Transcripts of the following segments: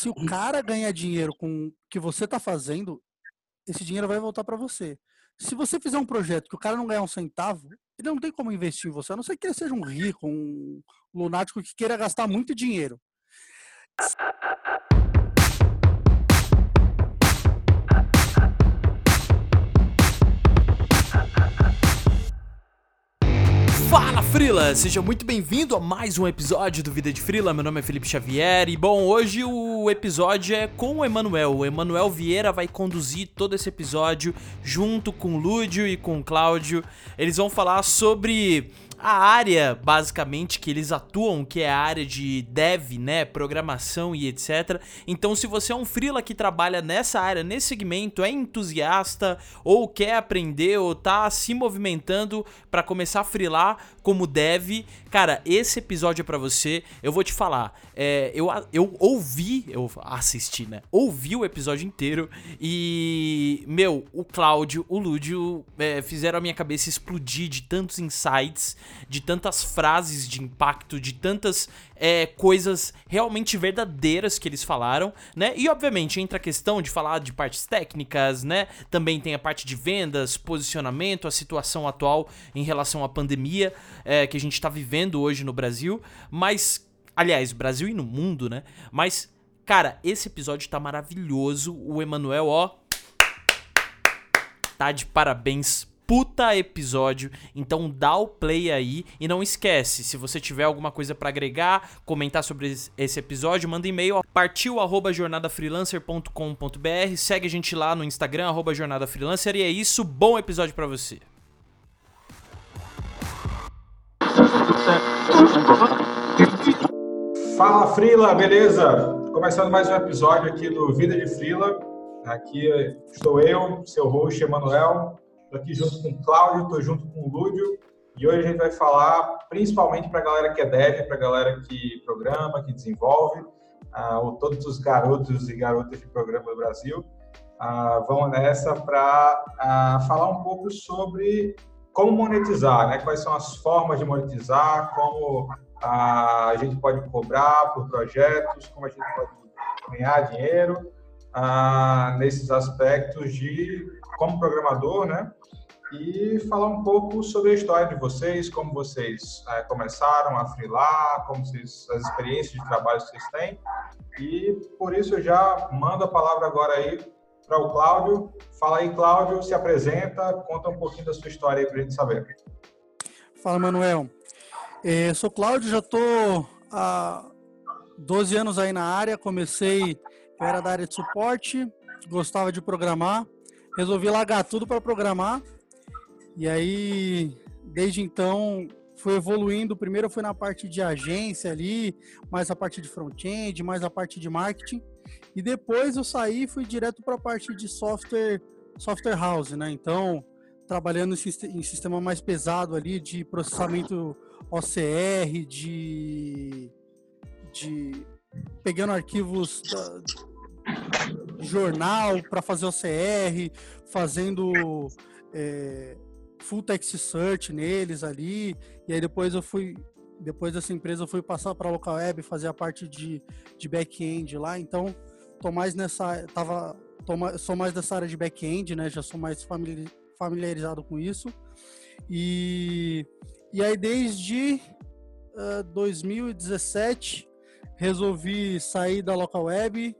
se o cara ganhar dinheiro com o que você está fazendo, esse dinheiro vai voltar para você. Se você fizer um projeto que o cara não ganhar um centavo, ele não tem como investir em você, a não ser que ele seja um rico, um lunático que queira gastar muito dinheiro. Frila, seja muito bem-vindo a mais um episódio do Vida de Frila. Meu nome é Felipe Xavier e bom, hoje o episódio é com o Emanuel. O Emanuel Vieira vai conduzir todo esse episódio junto com o Lúdio e com o Cláudio. Eles vão falar sobre a área, basicamente, que eles atuam, que é a área de dev, né, programação e etc. Então, se você é um freela que trabalha nessa área, nesse segmento, é entusiasta ou quer aprender ou tá se movimentando para começar a freelar como dev, cara, esse episódio é para você. Eu vou te falar, é, eu, eu ouvi, eu assisti, né? Ouvi o episódio inteiro e, meu, o Cláudio, o Lúdio é, fizeram a minha cabeça explodir de tantos insights de tantas frases de impacto, de tantas é, coisas realmente verdadeiras que eles falaram, né? E obviamente entra a questão de falar de partes técnicas, né? Também tem a parte de vendas, posicionamento, a situação atual em relação à pandemia é, que a gente está vivendo hoje no Brasil, mas aliás, Brasil e no mundo, né? Mas cara, esse episódio tá maravilhoso. O Emanuel, ó, tá de parabéns puta episódio. Então dá o play aí e não esquece, se você tiver alguma coisa para agregar, comentar sobre esse episódio, manda e-mail partiu@jornadafreelancer.com.br, segue a gente lá no Instagram @jornadafreelancer e é isso, bom episódio para você. Fala Frila, beleza? Começando mais um episódio aqui do Vida de Frila. Aqui estou eu, seu host Emanuel, Estou aqui junto com o Cláudio, estou junto com o Lúdio e hoje a gente vai falar principalmente para a galera que é dev, para a galera que programa, que desenvolve, uh, ou todos os garotos e garotas de programa do Brasil. Uh, vão nessa para uh, ah, falar um pouco sobre como monetizar, né? quais são as formas de monetizar, como a gente pode cobrar por projetos, como a gente pode ganhar dinheiro nesses aspectos de como programador, né? e falar um pouco sobre a história de vocês, como vocês é, começaram a freelar, como vocês, as experiências de trabalho que vocês têm. E por isso eu já mando a palavra agora aí para o Cláudio. Fala aí, Cláudio, se apresenta, conta um pouquinho da sua história aí para a gente saber. Fala, Manuel. É, sou Cláudio, já estou há 12 anos aí na área. Comecei, eu era da área de suporte, gostava de programar, resolvi largar tudo para programar e aí, desde então, foi evoluindo. Primeiro foi na parte de agência ali, mais a parte de front-end, mais a parte de marketing. E depois eu saí e fui direto para a parte de software, software house, né? Então, trabalhando em sistema mais pesado ali de processamento OCR, de, de pegando arquivos jornal para fazer OCR, fazendo é, full text search neles ali, e aí depois eu fui, depois dessa empresa eu fui passar para a local web, fazer a parte de, de back-end lá, então tô mais nessa, tava, tô, sou mais dessa área de back-end, né, já sou mais familiarizado com isso, e, e aí desde uh, 2017 resolvi sair da local web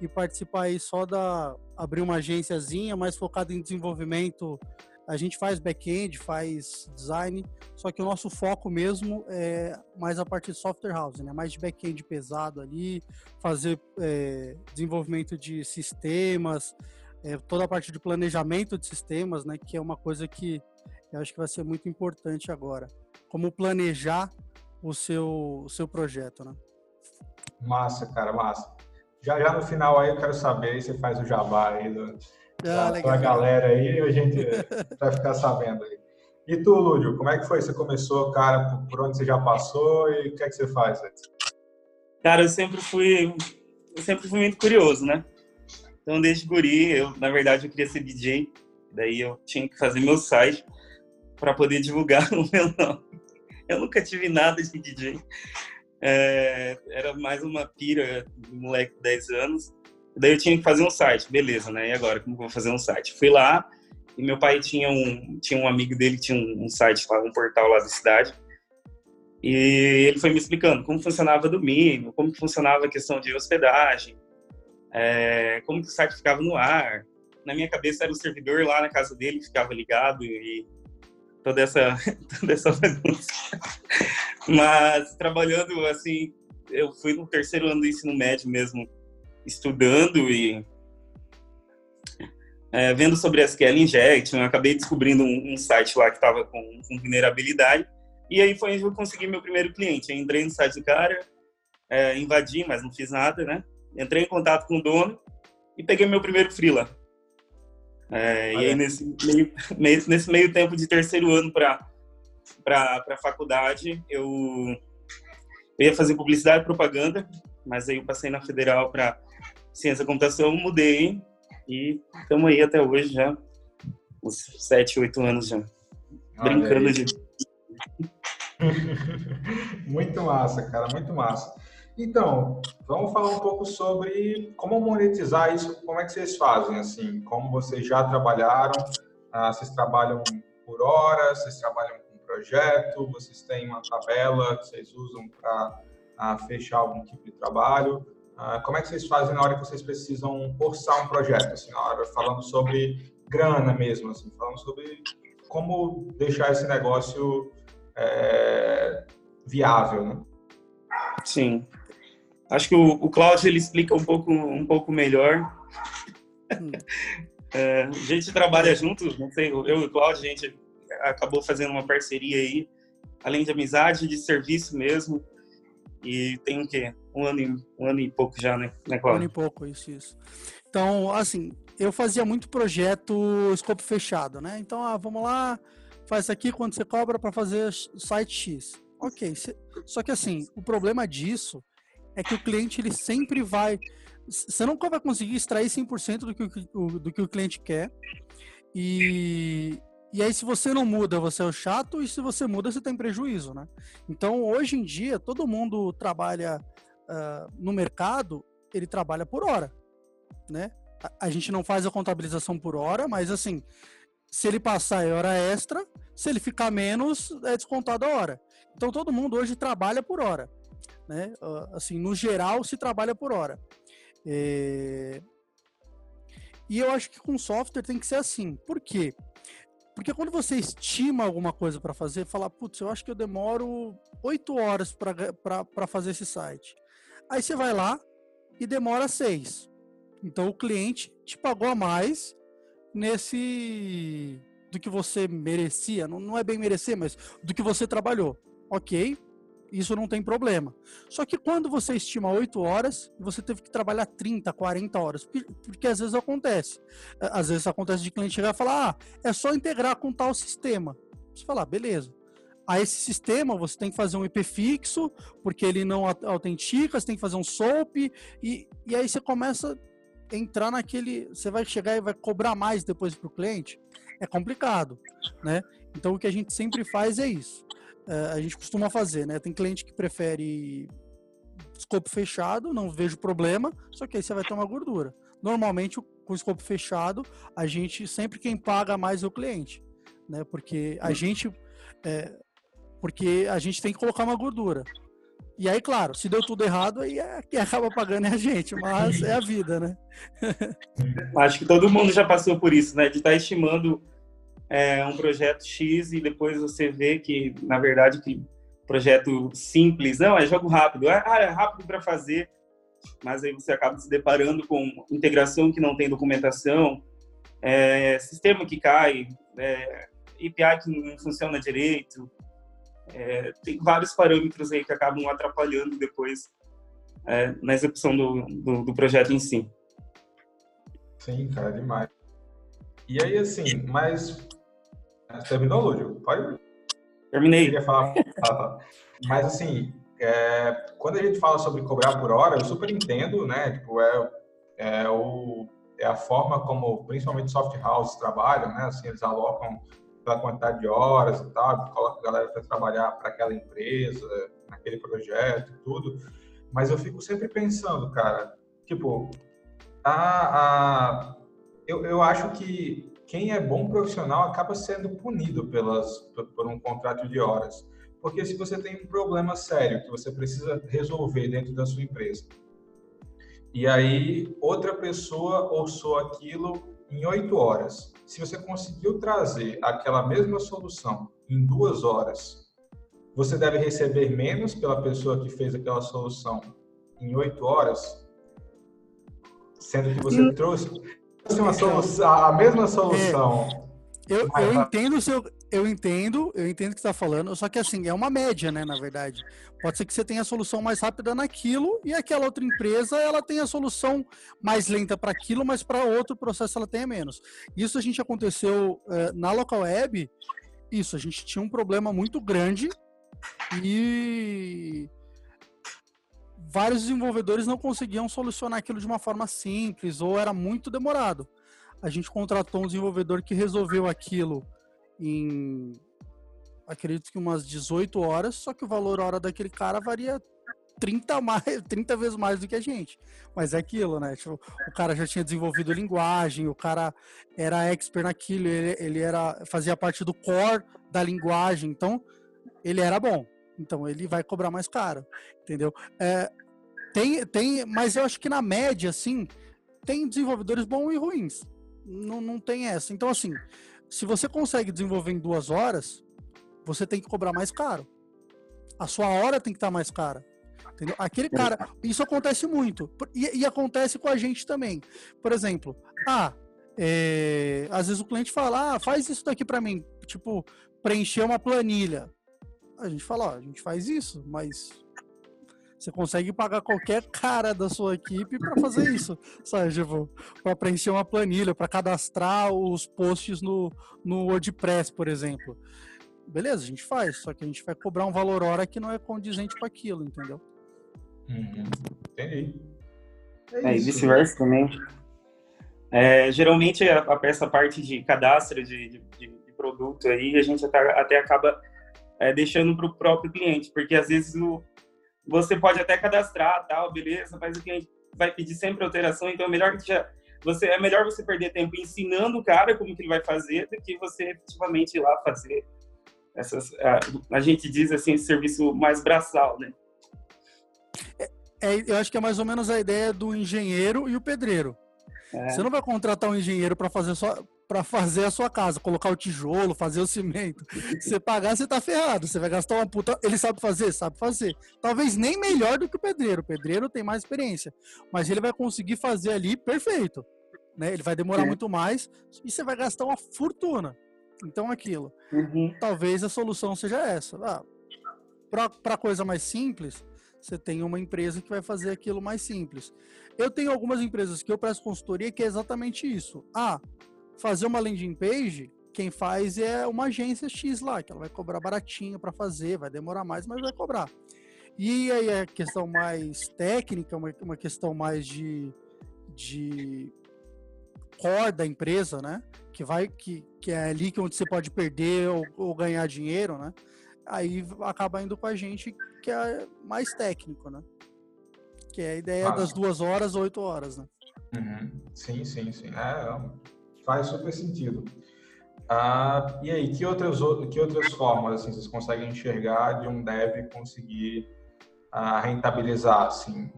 e participar aí só da abrir uma agênciazinha mais focada em desenvolvimento a gente faz back-end, faz design, só que o nosso foco mesmo é mais a parte de software house, né? Mais de back-end pesado ali, fazer é, desenvolvimento de sistemas, é, toda a parte de planejamento de sistemas, né? Que é uma coisa que eu acho que vai ser muito importante agora. Como planejar o seu, o seu projeto, né? Massa, cara, massa. Já já no final aí eu quero saber, você faz o jabá aí do ah, para a galera aí, a gente vai ficar sabendo aí. E tu, Lúdio, como é que foi? Você começou, cara, por onde você já passou e o que é que você faz? Cara, eu sempre fui, eu sempre fui muito curioso, né? Então, desde guri, eu, na verdade, eu queria ser DJ, daí eu tinha que fazer meu site para poder divulgar o meu nome. Eu nunca tive nada de DJ. É, era mais uma pira de moleque de 10 anos. Daí eu tinha que fazer um site, beleza, né? E agora, como que eu vou fazer um site? Fui lá e meu pai tinha um, tinha um amigo dele que tinha um, site lá, um portal lá da cidade. E ele foi me explicando como funcionava domínio, como funcionava a questão de hospedagem, é, como que o site ficava no ar. Na minha cabeça era o servidor lá na casa dele, ficava ligado e toda essa, toda essa bagunça. Mas trabalhando assim, eu fui no terceiro ano do ensino médio mesmo, estudando e é, vendo sobre SQL Injection, eu acabei descobrindo um, um site lá que estava com, com, vulnerabilidade, e aí foi onde eu consegui meu primeiro cliente. Eu entrei no site do cara, é, invadi, mas não fiz nada, né? Entrei em contato com o dono e peguei meu primeiro freela. É, e aí, nesse meio, nesse meio tempo de terceiro ano para a faculdade, eu, eu ia fazer publicidade e propaganda, mas aí eu passei na federal para ciência da computação, mudei e estamos aí até hoje já, uns sete, oito anos já, brincando de... muito massa, cara, muito massa. Então, vamos falar um pouco sobre como monetizar isso, como é que vocês fazem, assim, como vocês já trabalharam, ah, vocês trabalham por hora, vocês trabalham com projeto, vocês têm uma tabela que vocês usam para ah, fechar algum tipo de trabalho, ah, como é que vocês fazem na hora que vocês precisam orçar um projeto, assim, na hora falando sobre grana mesmo, assim, falando sobre como deixar esse negócio é, viável, né? Sim. Acho que o, o Cláudio ele explica um pouco, um pouco melhor. Hum. é, a gente trabalha junto, não sei, eu e o Cláudio, a gente acabou fazendo uma parceria aí, além de amizade, de serviço mesmo. E tem o quê? Um ano, e, um ano e pouco já, né, né Cláudio? Um ano e pouco, isso, isso. Então, assim, eu fazia muito projeto escopo fechado, né? Então, ah, vamos lá, faz isso aqui quando você cobra para fazer site X. Ok, só que assim, o problema disso é que o cliente ele sempre vai. Você nunca vai conseguir extrair 100% do que o, do que o cliente quer. E, e aí, se você não muda, você é o chato, e se você muda, você tem prejuízo, né? Então, hoje em dia, todo mundo trabalha uh, no mercado, ele trabalha por hora, né? A, a, gente não faz a contabilização por hora, mas assim, se ele passar é hora extra, se ele ficar menos, é descontado a hora. Então, todo mundo hoje trabalha por hora né? Assim, no geral, se trabalha por hora. É... E eu acho que com software tem que ser assim. Por quê? Porque quando você estima alguma coisa para fazer, fala, putz, eu acho que eu demoro oito horas para fazer esse site. Aí você vai lá e demora seis. Então o cliente te pagou a mais nesse do que você merecia. Não, não é bem merecer, mas do que você trabalhou. Ok, isso não tem problema. Só que quando você estima 8 horas, você teve que trabalhar 30, 40 horas, porque às vezes acontece. Às vezes acontece de cliente chegar e falar: ah, é só integrar com tal sistema. Você fala, ah, beleza. A esse sistema você tem que fazer um IP fixo, porque ele não autentica, você tem que fazer um SOAP, e, e aí você começa a entrar naquele. Você vai chegar e vai cobrar mais depois para o cliente. É complicado, né? Então o que a gente sempre faz é isso a gente costuma fazer, né? Tem cliente que prefere escopo fechado, não vejo problema, só que aí você vai ter uma gordura. Normalmente, com escopo fechado, a gente sempre quem paga mais é o cliente, né? Porque a gente é, porque a gente tem que colocar uma gordura. E aí, claro, se deu tudo errado, aí é, quem acaba pagando é a gente, mas é a vida, né? Acho que todo mundo já passou por isso, né? De estar tá estimando é, um projeto X e depois você vê que, na verdade, que projeto simples, não, é jogo rápido, é, ah, é rápido para fazer, mas aí você acaba se deparando com integração que não tem documentação, é, sistema que cai, é, API que não funciona direito, é, tem vários parâmetros aí que acabam atrapalhando depois é, na execução do, do, do, projeto em si. Sim, cara, demais. E aí, assim, mas Terminou, Lúdio? Pode? Terminei. Eu queria falar. Mas, assim, é, quando a gente fala sobre cobrar por hora, eu super entendo, né? Tipo, é, é, o, é a forma como, principalmente soft houses trabalham, né? Assim, eles alocam pela quantidade de horas e tal, coloca a galera para trabalhar para aquela empresa, naquele projeto tudo. Mas eu fico sempre pensando, cara, tipo, a, a, eu, eu acho que quem é bom profissional acaba sendo punido pelas, por, um contrato de horas. Porque se você tem um problema sério que você precisa resolver dentro da sua empresa, e aí outra pessoa orçou aquilo em oito horas. Se você conseguiu trazer aquela mesma solução em duas horas, você deve receber menos pela pessoa que fez aquela solução em oito horas, sendo que você hum. trouxe uma solução, a mesma solução. É, eu, eu entendo o seu, eu entendo, eu entendo o que você está falando, só que assim, é uma média, né, na verdade. Pode ser que você tenha a solução mais rápida naquilo e aquela outra empresa, ela tem a solução mais lenta para aquilo, mas para outro processo ela tenha menos. Isso a gente aconteceu uh, na local web, isso, a gente tinha um problema muito grande e vários desenvolvedores não conseguiam solucionar aquilo de uma forma simples ou era muito demorado. A gente contratou um desenvolvedor que resolveu aquilo em acredito que umas 18 horas, só que o valor hora daquele cara varia 30, mais, 30 vezes mais do que a gente. Mas é aquilo, né? Tipo, o cara já tinha desenvolvido linguagem, o cara era expert naquilo, ele, ele era, fazia parte do core da linguagem, então ele era bom. Então ele vai cobrar mais caro, entendeu? É, tem, tem, mas eu acho que na média, assim, tem desenvolvedores bons e ruins. Não, não tem essa. Então, assim, se você consegue desenvolver em duas horas, você tem que cobrar mais caro. A sua hora tem que estar mais cara. Entendeu? Aquele cara, isso acontece muito. E, e acontece com a gente também. Por exemplo, ah, é, às vezes o cliente fala, ah, faz isso daqui para mim. Tipo, preencher uma planilha. A gente fala, ó, a gente faz isso, mas você consegue pagar qualquer cara da sua equipe para fazer isso, sabe? Tipo, para preencher uma planilha, para cadastrar os posts no, no WordPress, por exemplo. Beleza, a gente faz, só que a gente vai cobrar um valor hora que não é condizente com aquilo, entendeu? Uhum. Entendi. É, é e vice-versa também. É, geralmente, a, a, essa parte de cadastro de, de, de, produto aí, a gente até, até acaba é, deixando para o próprio cliente, porque às vezes o, você pode até cadastrar, tal, beleza, mas o cliente vai pedir sempre alteração, então é melhor que já você é melhor você perder tempo ensinando o cara como que ele vai fazer do que você efetivamente ir lá fazer essas a, a gente diz assim serviço mais braçal, né? É, é, eu acho que é mais ou menos a ideia do engenheiro e o pedreiro. É. Você não vai contratar um engenheiro para fazer só para fazer a sua casa, colocar o tijolo, fazer o cimento. Se você pagar, você tá ferrado. Você vai gastar uma puta. Ele sabe fazer? Sabe fazer. Talvez nem melhor do que o pedreiro. O pedreiro tem mais experiência. Mas ele vai conseguir fazer ali perfeito. Né? Ele vai demorar é. muito mais e você vai gastar uma fortuna. Então, aquilo. Uhum. Talvez a solução seja essa. Ah, para coisa mais simples, você tem uma empresa que vai fazer aquilo mais simples. Eu tenho algumas empresas que eu presto consultoria que é exatamente isso. Ah, fazer uma landing page, quem faz é uma agência X lá, que ela vai cobrar baratinho para fazer, vai demorar mais, mas vai cobrar. E aí a questão mais técnica, uma, uma questão mais de, de core da empresa, né? Que vai que, que é ali que é onde você pode perder ou, ou ganhar dinheiro, né? Aí acaba indo com a gente que é mais técnico, né? Que é a ideia ah, das duas horas, oito horas, né? Uhum. Sim, sim, sim. É, Faz super sentido. Ah, e aí, que outras, que outras formas assim, vocês conseguem enxergar de um dev conseguir ah, rentabilizar assim,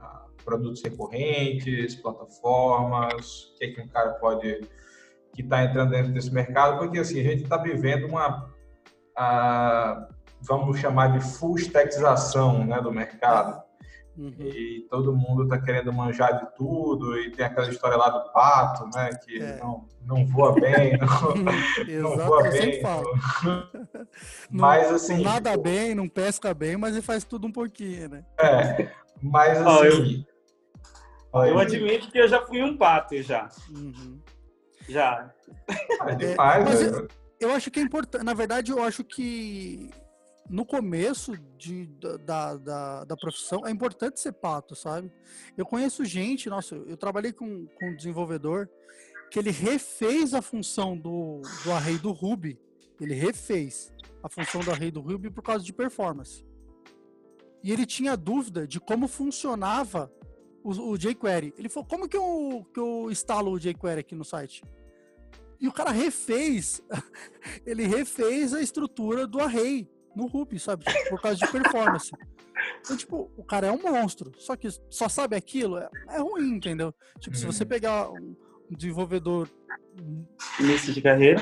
ah, produtos recorrentes, plataformas? O que, é que um cara pode que está entrando dentro desse mercado? Porque assim, a gente está vivendo uma, ah, vamos chamar de full né, do mercado. Uhum. E todo mundo tá querendo manjar de tudo, e tem aquela história lá do pato, né? Que é. não, não voa bem, não, não voa bem. mas assim. Não nada tipo... bem, não pesca bem, mas ele faz tudo um pouquinho, né? É, mas assim. Oh, eu, eu admito que eu já fui um pato já. Uhum. Já. É demais, é, mas né? eu, eu acho que é importante. Na verdade, eu acho que no começo de, da, da, da, profissão é importante ser pato, sabe? Eu conheço gente, nossa, eu trabalhei com, com um desenvolvedor que ele refez a função do, do array do Ruby. Ele refez a função do array do Ruby por causa de performance. E ele tinha dúvida de como funcionava o, o jQuery. Ele falou, como que eu, que eu instalo o jQuery aqui no site? E o cara refez, ele refez a estrutura do array no Ruby, sabe? Tipo, por causa de performance. Então, tipo, o cara é um monstro. Só que só sabe aquilo, é, é ruim, entendeu? Tipo, se você uhum. pegar um, um desenvolvedor. Início de carreira.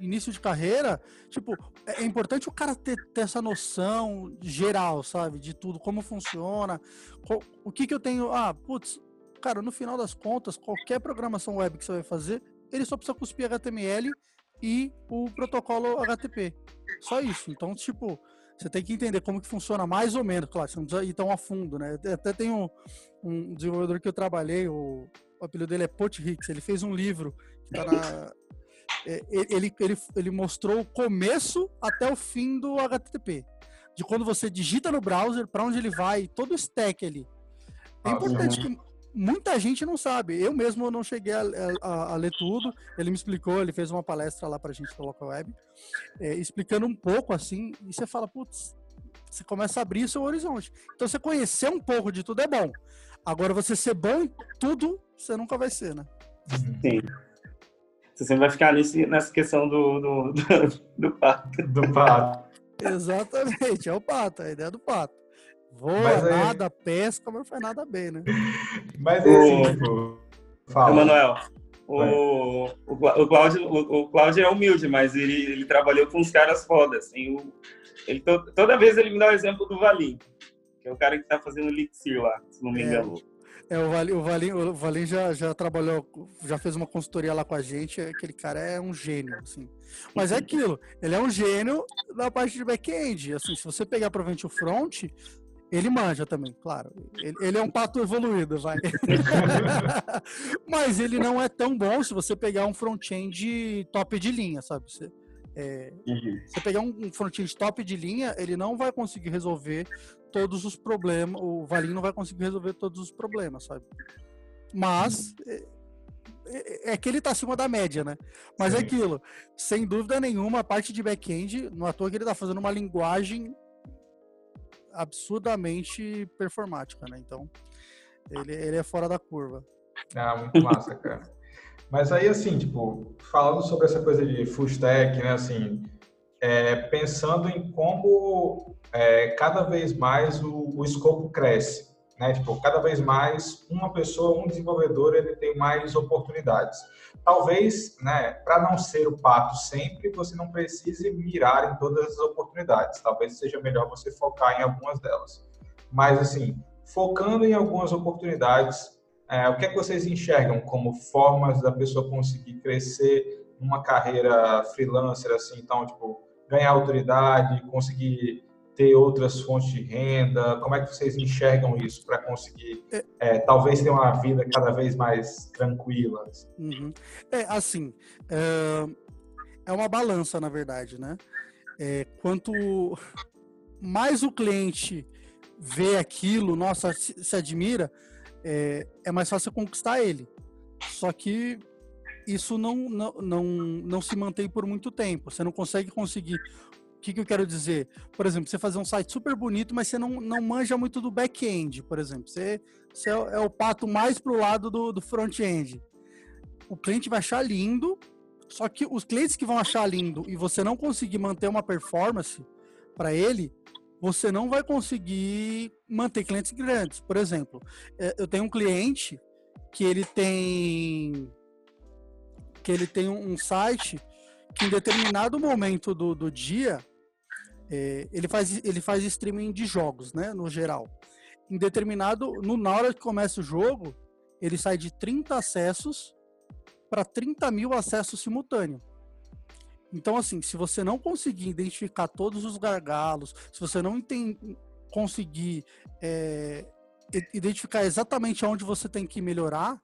Início de carreira, tipo, é, é importante o cara ter, ter essa noção geral, sabe? De tudo, como funciona, qual, o que que eu tenho. Ah, putz, cara, no final das contas, qualquer programação web que você vai fazer, ele só precisa cuspir HTML e o protocolo HTTP. Só isso. Então, tipo, você tem que entender como que funciona mais ou menos. Claro, você não precisa ir tão a fundo, né? Até tem um, um desenvolvedor que eu trabalhei, o, o apelido dele é Potrix, ele fez um livro que tá na... É, ele, ele, ele mostrou o começo até o fim do HTTP. De quando você digita no browser, para onde ele vai, todo o stack ali. É importante que muita gente não sabe. Eu mesmo não cheguei a, a, a, ler tudo. Ele me explicou, ele fez uma palestra lá pra gente no Local Web, é, explicando um pouco assim, e você fala, putz, você começa a abrir seu horizonte. Então você conhecer um pouco de tudo é bom. Agora você ser bom em tudo, você nunca vai ser, né? Sim. Você sempre vai ficar nesse, nessa questão do, do, do, do pato. Do pato. Exatamente, é o pato, a ideia do pato. Voa, mas nada, pesca, mas não faz nada bem, né? Mas é assim, tipo. Fala. Emanuel, o, o, o, Cláudio, o, Cláudio é humilde, mas ele, ele trabalhou com os caras fodas. Assim, o, ele, to, toda vez ele me dá o exemplo do Valim, que é o cara que tá fazendo Elixir lá, se não me é. engano. É, o Valim, o Valim, o Valim já, já trabalhou, já fez uma consultoria lá com a gente. Aquele cara é um gênio, assim. Mas é aquilo, ele é um gênio na parte de back-end. Assim, se você pegar provavelmente o front, ele manja também, claro. Ele, ele, é um pato evoluído, vai. Mas ele não é tão bom se você pegar um front-end top de linha, sabe? Você, é, uhum. você pegar um front-end top de linha, ele não vai conseguir resolver todos os problemas. O Valinho não vai conseguir resolver todos os problemas, sabe? Mas é, é, é que ele tá acima da média, né? Mas é Sim. é aquilo, sem dúvida nenhuma, a parte de back-end, não é à toa que ele tá fazendo uma linguagem absurdamente performática, né? Então, ele, ele é fora da curva. Ah, muito massa, cara. Mas aí, assim, tipo, falando sobre essa coisa de full stack, né, assim, é, pensando em como é, cada vez mais o, o escopo cresce, né? Tipo, cada vez mais uma pessoa, um desenvolvedor, ele tem mais oportunidades. Talvez, né, para não ser o pato sempre, você não precise mirar em todas as oportunidades. Talvez seja melhor você focar em algumas delas. Mas, assim, focando em algumas oportunidades, é, o que é que vocês enxergam como formas da pessoa conseguir crescer numa carreira freelancer, assim, então, tipo, ganhar autoridade, conseguir ter outras fontes de renda? Como é que vocês enxergam isso para conseguir, é, talvez, ter uma vida cada vez mais tranquila? Uhum. É, assim, é, é, uma balança, na verdade, né? É, quanto mais o cliente vê aquilo, nossa, se, se admira, é, é mais fácil conquistar ele. Só que isso não, não, não, não se mantém por muito tempo. Você não consegue conseguir que, que eu quero dizer? Por exemplo, você fazer um site super bonito, mas você não, não manja muito do back-end, por exemplo. Você, você é, é o pato mais pro lado do, do front-end. O cliente vai achar lindo, só que os clientes que vão achar lindo e você não conseguir manter uma performance para ele, você não vai conseguir manter clientes grandes. Por exemplo, é, eu tenho um cliente que ele tem que ele tem um site que em determinado momento do, do dia é, ele, faz, ele faz streaming de jogos, né? No geral. Em determinado. No, na hora que começa o jogo, ele sai de 30 acessos para 30 mil acessos simultâneos. Então, assim, se você não conseguir identificar todos os gargalos, se você não tem, conseguir é, identificar exatamente onde você tem que melhorar,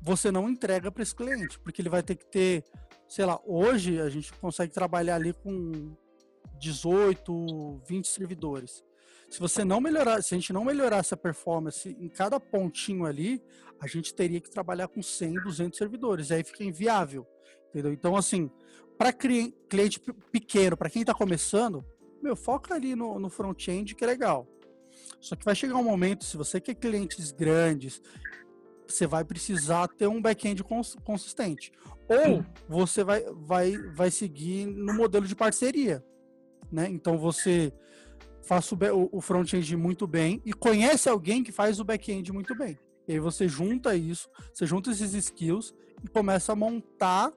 você não entrega para esse cliente, porque ele vai ter que ter, sei lá, hoje a gente consegue trabalhar ali com 18, 20 servidores. Se você não melhorar, se a gente não melhorar essa performance em cada pontinho ali, a gente teria que trabalhar com 100, 200 servidores. Aí fica inviável, entendeu? Então, assim, para cliente pequeno, para quem está começando, meu, foca ali no, no front-end que é legal. Só que vai chegar um momento, se você quer clientes grandes, você vai precisar ter um back-end cons consistente. Ou você vai, vai, vai seguir no modelo de parceria. Né? Então você faz o, o front-end muito bem e conhece alguém que faz o back-end muito bem. E aí você junta isso, você junta esses skills e começa a montar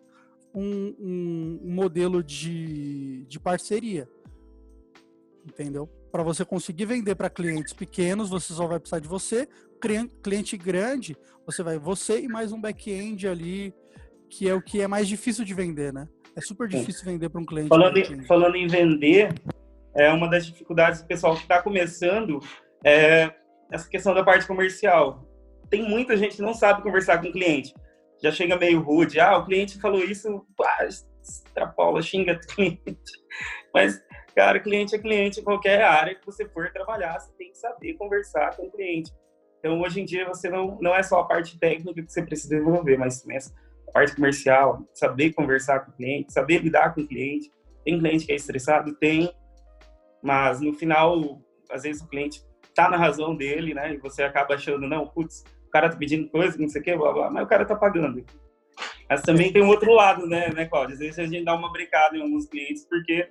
um, um, um modelo de, de parceria. Entendeu? Para você conseguir vender para clientes pequenos, você só vai precisar de você. Cliente grande, você vai você e mais um back-end ali, que é o que é mais difícil de vender, né? É super difícil vender para um cliente. Falando em, falando em vender, é uma das dificuldades do pessoal que está começando é essa questão da parte comercial. Tem muita gente que não sabe conversar com o cliente. Já chega meio rude. Ah, o cliente falou isso, pá, extrapola, xinga o cliente. Mas, cara, cliente é cliente em qualquer área que você for trabalhar, você tem que saber conversar com o cliente. Então, hoje em dia, você não, não é só a parte técnica que você precisa desenvolver, mas também a parte comercial, saber conversar com o cliente, saber lidar com o cliente. Tem cliente que é estressado? Tem. Mas, no final, às vezes o cliente tá na razão dele, né? E você acaba achando, não, putz, o cara tá pedindo coisa, não sei o quê, blá, blá, mas o cara tá pagando. Mas também tem um outro lado, né, né, Cláudio? Às vezes a gente dá uma brincada em alguns clientes, porque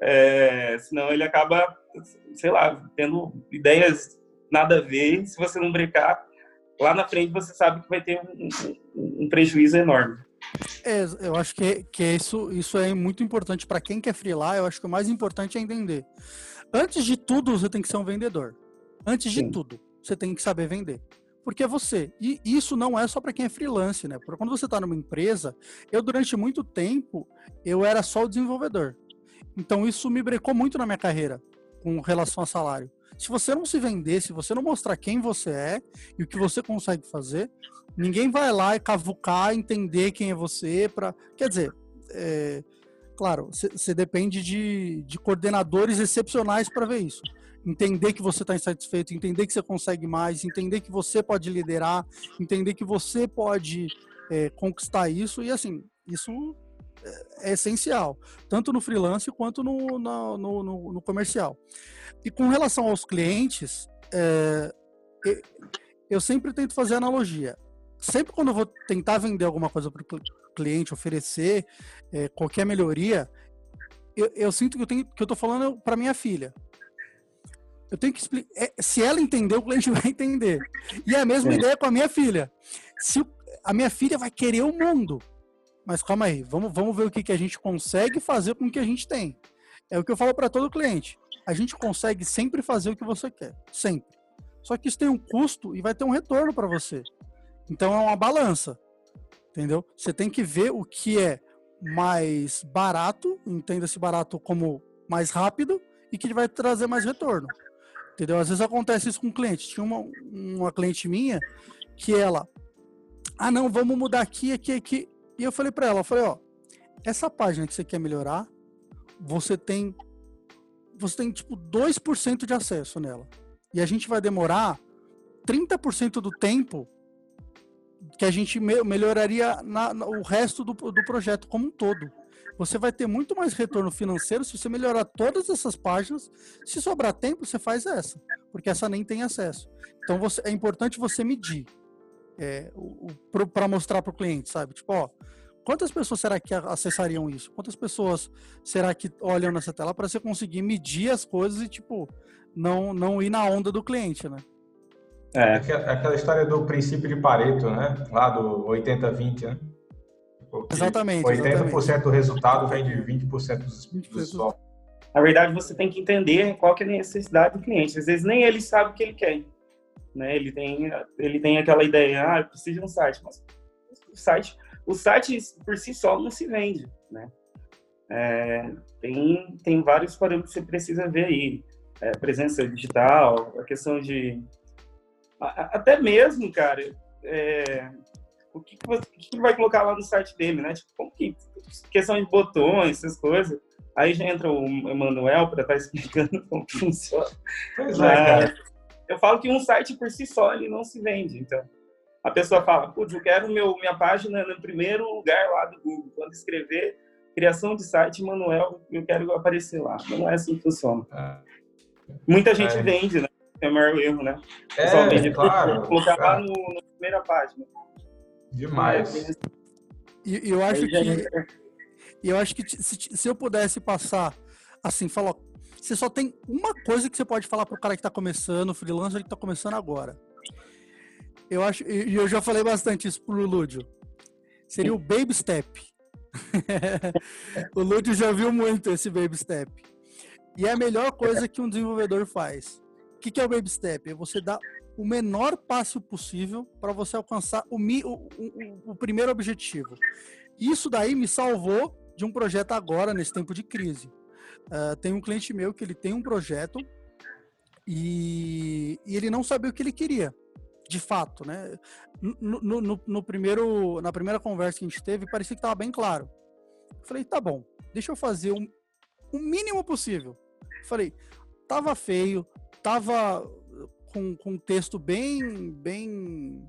é, senão ele acaba, sei lá, tendo ideias nada a ver. Se você não brincar, lá na frente você sabe que vai ter um, um, um prejuízo enorme. É, eu acho que, que isso, isso é muito importante para quem quer freelar. Eu acho que o mais importante é entender. Antes de tudo, você tem que ser um vendedor. Antes de Sim. tudo, você tem que saber vender. Porque é você. E isso não é só para quem é freelance, né? Porque quando você está numa empresa, eu durante muito tempo, eu era só o desenvolvedor. Então isso me brecou muito na minha carreira com relação a salário. Se você não se vender, se você não mostrar quem você é e o que você consegue fazer, ninguém vai lá e cavucar, entender quem é você para, quer dizer, é, claro, você depende de, de coordenadores excepcionais para ver isso. Entender que você está insatisfeito, entender que você consegue mais, entender que você pode liderar, entender que você pode é, conquistar isso e assim, isso é, é essencial, tanto no freelance quanto no, no, no, no comercial. E com relação aos clientes, é, eu sempre tento fazer analogia. Sempre quando eu vou tentar vender alguma coisa para o cliente, oferecer é, qualquer melhoria, eu, eu, sinto que eu tenho que eu estou falando para minha filha. Eu tenho que explicar. É, se ela entender, o cliente vai entender. E é a mesma ideia com a minha filha. Se a minha filha vai querer o mundo, mas calma aí, vamos, vamos ver o que, que a gente consegue fazer com o que a gente tem. É o que eu falo para todo cliente a gente consegue sempre fazer o que você quer, sempre. Só que isso tem um custo e vai ter um retorno para você. Então é uma balança, entendeu? Você tem que ver o que é mais barato, entenda-se barato como mais rápido e que vai trazer mais retorno. Entendeu? Às vezes acontece isso com cliente. Tinha uma, uma cliente minha que ela, ah não, vamos mudar aqui, aqui, aqui. E eu falei para ela, eu falei, ó, essa página que você quer melhorar, você tem você tem tipo 2% de acesso nela. E a gente vai demorar 30% do tempo que a gente me melhoraria na, na, o resto do, do projeto como um todo. Você vai ter muito mais retorno financeiro se você melhorar todas essas páginas. Se sobrar tempo, você faz essa, porque essa nem tem acesso. Então você, é importante você medir é, para mostrar para o cliente, sabe? Tipo, ó, Quantas pessoas será que acessariam isso? Quantas pessoas será que olham nessa tela para você conseguir medir as coisas e, tipo, não, não ir na onda do cliente, né? É. Aquela história do princípio de Pareto, né? Lá do 80-20, né? Porque exatamente. 80% exatamente. do resultado vem de 20% dos, dos softwares. Na verdade, você tem que entender qual que é a necessidade do cliente. Às vezes nem ele sabe o que ele quer. Né? Ele, tem, ele tem aquela ideia, ah, eu preciso de um site, mas o site o site por si só não se vende, né? É, tem, tem vários parâmetros que você precisa ver aí. É, presença digital, a questão de... Até mesmo, cara, é, o que, que, você, o que vai colocar lá no site dele, né? Tipo, como que... Questão de botões, essas coisas. Aí já entra o Emanuel para estar tá explicando como funciona. Pois é, cara. Eu falo que um site por si só ele não se vende, então. A pessoa fala, putz, eu quero meu, minha página no primeiro lugar lá do Google. Quando escrever criação de site Manuel, eu quero aparecer lá. Não é assim que funciona. É. Muita gente é. vende, né? É o maior erro, né? O pessoal é, vende claro, colocar lá no, na primeira página. Demais. E eu acho que eu acho que se, se eu pudesse passar assim, falar, você só tem uma coisa que você pode falar pro cara que tá começando, freelancer que tá começando agora. Eu acho, e eu já falei bastante isso pro Lúdio. Seria o baby step. o Lúdio já viu muito esse baby step. E é a melhor coisa que um desenvolvedor faz. O que, que é o baby step? É você dar o menor passo possível para você alcançar o, o, o, o, primeiro objetivo. Isso daí me salvou de um projeto agora, nesse tempo de crise. Uh, tem um cliente meu que ele tem um projeto e, e ele não sabia o que ele queria de fato, né? No, no, no, primeiro, na primeira conversa que a gente teve, parecia que estava bem claro. Falei, tá bom, deixa eu fazer o, mínimo possível. Falei, tava feio, tava com, com um texto bem, bem,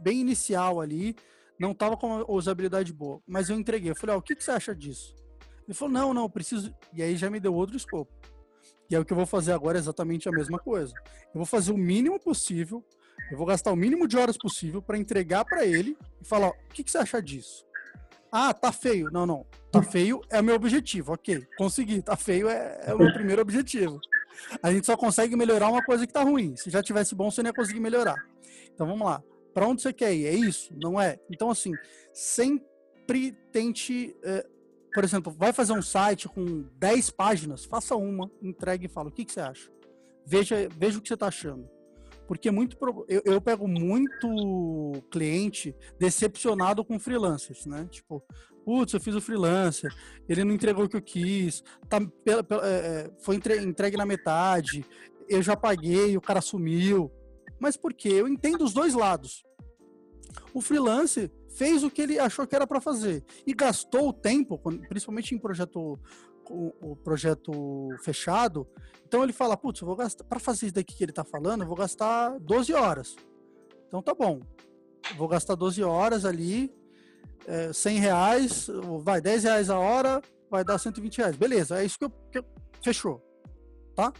bem inicial ali, não tava com usabilidade boa, mas eu entreguei. Eu falei, ó, o que, que você acha disso? Ele falou, não, não, preciso. E aí já me deu outro escopo. E é o que eu vou fazer agora é exatamente a mesma coisa. Eu vou fazer o mínimo possível eu vou gastar o mínimo de horas possível para entregar para ele e falar: o que, que, você acha disso? Ah, tá feio. Não, não. Tá feio é o meu objetivo. Ok, consegui. Tá feio é, é o meu primeiro objetivo. A gente só consegue melhorar uma coisa que tá ruim. Se já tivesse bom, você não ia conseguir melhorar. Então vamos lá. Para onde você quer ir? É isso? Não é? Então, assim, sempre tente. É, por exemplo, vai fazer um site com 10 páginas, faça uma, entregue e fala: o que, que você acha? Veja, veja o que você está achando. Porque muito eu, eu pego muito cliente decepcionado com freelancers, né? Tipo, putz, eu fiz o freelancer, ele não entregou o que eu quis, tá, pela, pela, é, é foi entregue na metade, eu já paguei, o cara sumiu. Mas por quê? Eu entendo os dois lados. O freelancer fez o que ele achou que era para fazer e gastou o tempo, principalmente em projeto o, projeto fechado, então ele fala, putz, vou gastar, para fazer isso daqui que ele tá falando, eu vou gastar 12 horas. Então tá bom. Vou gastar 12 horas ali, é, 100 reais, vai 10 reais a hora, vai dar 120 reais. Beleza, é isso que eu, que eu fechou. Tá?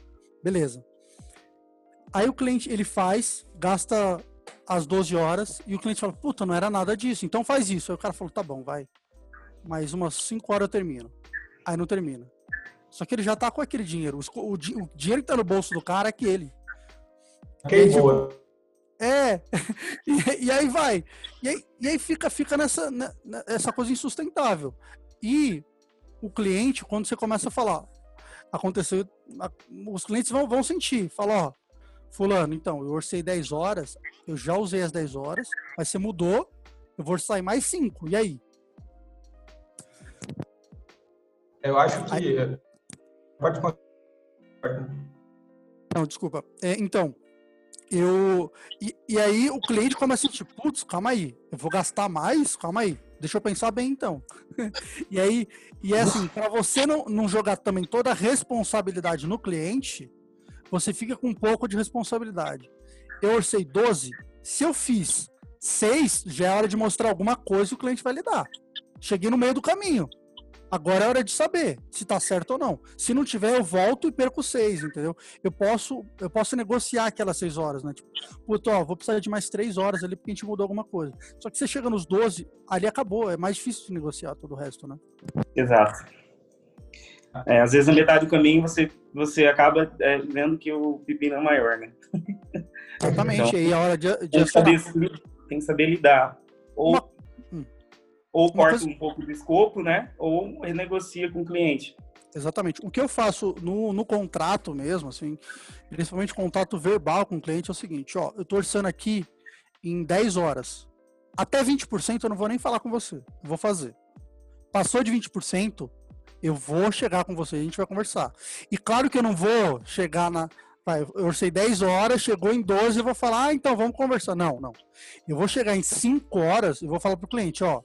Beleza. Aí o cliente, ele faz, gasta as 12 horas, e o cliente fala, puta, não era nada disso, então faz isso. Aí o cara falou, tá bom, vai. Mais umas 5 horas eu termino. Aí não termina. Só que ele já tá com aquele dinheiro. O, o, o dinheiro que tá no bolso do cara é aquele. Que boa. É, e, e, aí vai. E aí, e aí fica, fica nessa, né, essa coisa insustentável. E o cliente, quando você começa a falar, aconteceu, os clientes vão, vão sentir, falar, ó, fulano, então, eu orcei 10 horas, eu já usei as 10 horas, mas você mudou, eu vou sair mais 5, e aí? Eu acho que. Aí... É, pode Não, desculpa. É, então, eu. E, e, aí o cliente começa a tipo, putz, calma aí, eu vou gastar mais? Calma aí, deixa eu pensar bem então. e aí, e é assim, para você não, não jogar também toda a responsabilidade no cliente, você fica com um pouco de responsabilidade. Eu orcei 12, se eu fiz 6, já é hora de mostrar alguma coisa e o cliente vai lhe dar. Cheguei no meio do caminho. Agora é hora de saber se tá certo ou não. Se não tiver, eu volto e perco seis, entendeu? Eu posso, eu posso negociar aquelas seis horas, né? Tipo, puto, ó, vou precisar de mais três horas ali porque a gente mudou alguma coisa. Só que você chega nos 12, ali acabou. É mais difícil de negociar todo o resto, né? Exato. É, às vezes na metade do caminho você, você acaba é, vendo que o pepino é maior, né? Exatamente. Então, aí é hora de, de tem, que saber, tem que saber lidar. Ou Uma ou corta coisa... um pouco do escopo, né? Ou renegocia com o cliente. Exatamente. O que eu faço no, no contrato mesmo, assim, principalmente contato verbal com o cliente, é o seguinte, ó, eu tô orçando aqui em 10 horas. Até 20% eu não vou nem falar com você. Vou fazer. Passou de 20%, eu vou chegar com você, a gente vai conversar. E claro que eu não vou chegar na. Vai, eu orcei 10 horas, chegou em 12, eu vou falar, ah, então vamos conversar. Não, não. Eu vou chegar em 5 horas e vou falar pro cliente, ó,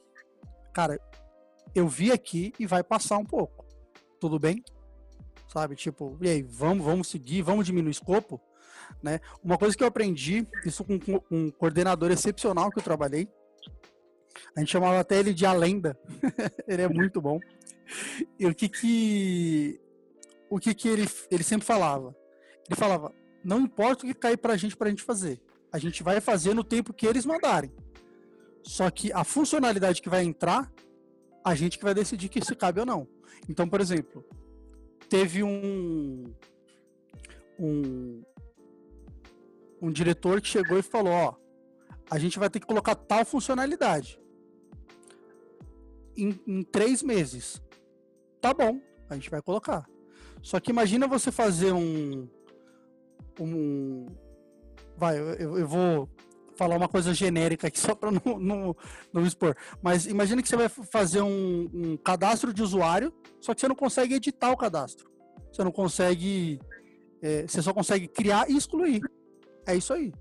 cara, eu vi aqui e vai passar um pouco. tudo bem, sabe? Tipo, e aí, vamos, vamos seguir, vamos diminuir o escopo, né? Uma coisa que eu aprendi, isso com, com um coordenador excepcional que eu trabalhei, a gente chamava até ele de a lenda, ele é muito bom. E o que que, o que que ele, ele sempre falava? Ele falava, não importa o que cair pra gente, pra gente fazer, a gente vai fazer no tempo que eles mandarem. Só que a funcionalidade que vai entrar, a gente que vai decidir que se cabe ou não. Então, por exemplo, teve um um, um diretor que chegou e falou, ó, a gente vai ter que colocar tal funcionalidade em, em três meses. Tá bom, a gente vai colocar. Só que imagina você fazer um um vai, eu, eu vou falar uma coisa genérica aqui só para não, não, não expor. Mas imagina que você vai fazer um, um, cadastro de usuário, só que você não consegue editar o cadastro. Você não consegue. É, você só consegue criar e excluir. É isso aí.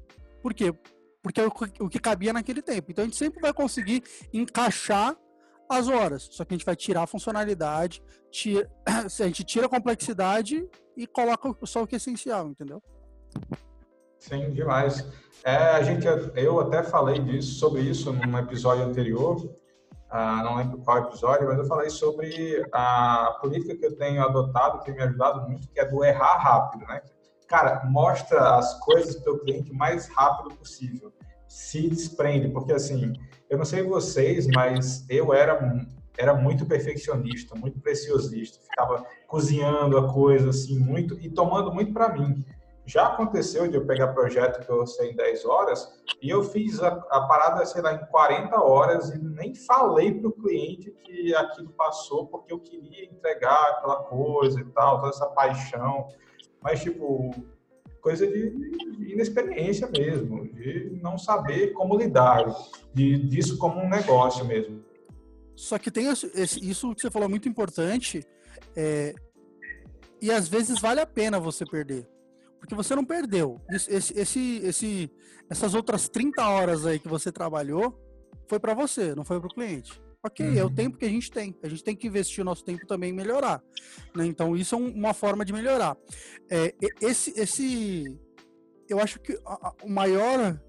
Por quê? Porque é o, o que cabia naquele tempo. Então a gente sempre vai conseguir encaixar as horas. Só que a gente vai tirar a funcionalidade, tira, a gente tira a complexidade e coloca só o que é essencial, entendeu? Sim, demais. É, a gente, eu até falei disso, sobre isso num episódio anterior, ah, não lembro qual episódio, mas eu falei sobre a política que eu tenho adotado, que me ajudado muito, que é do errar rápido, né? Cara, mostra as coisas para o cliente o mais rápido possível. Se desprende, porque assim, eu não sei vocês, mas eu era era muito perfeccionista, muito preciosista, ficava cozinhando a coisa assim muito e tomando muito para mim. Já aconteceu de eu pegar projeto que eu sei em 10 horas e eu fiz a, a parada, sei lá, em 40 horas e nem falei para o cliente que aquilo passou porque eu queria entregar aquela coisa e tal, toda essa paixão. Mas, tipo, coisa de, inexperiência mesmo, de não saber como lidar, de, disso como um negócio mesmo. Só que tem isso que você falou muito importante, é, e às vezes vale a pena você perder. Porque você não perdeu. Esse, esse, esse, essas outras 30 horas aí que você trabalhou foi para você, não foi para o cliente. Ok, uhum. é o uhum. tempo que a gente tem. A gente tem que investir o nosso tempo também em melhorar. Né? Então, isso é um, uma forma de melhorar. É, esse, esse, eu acho que a, a, o maior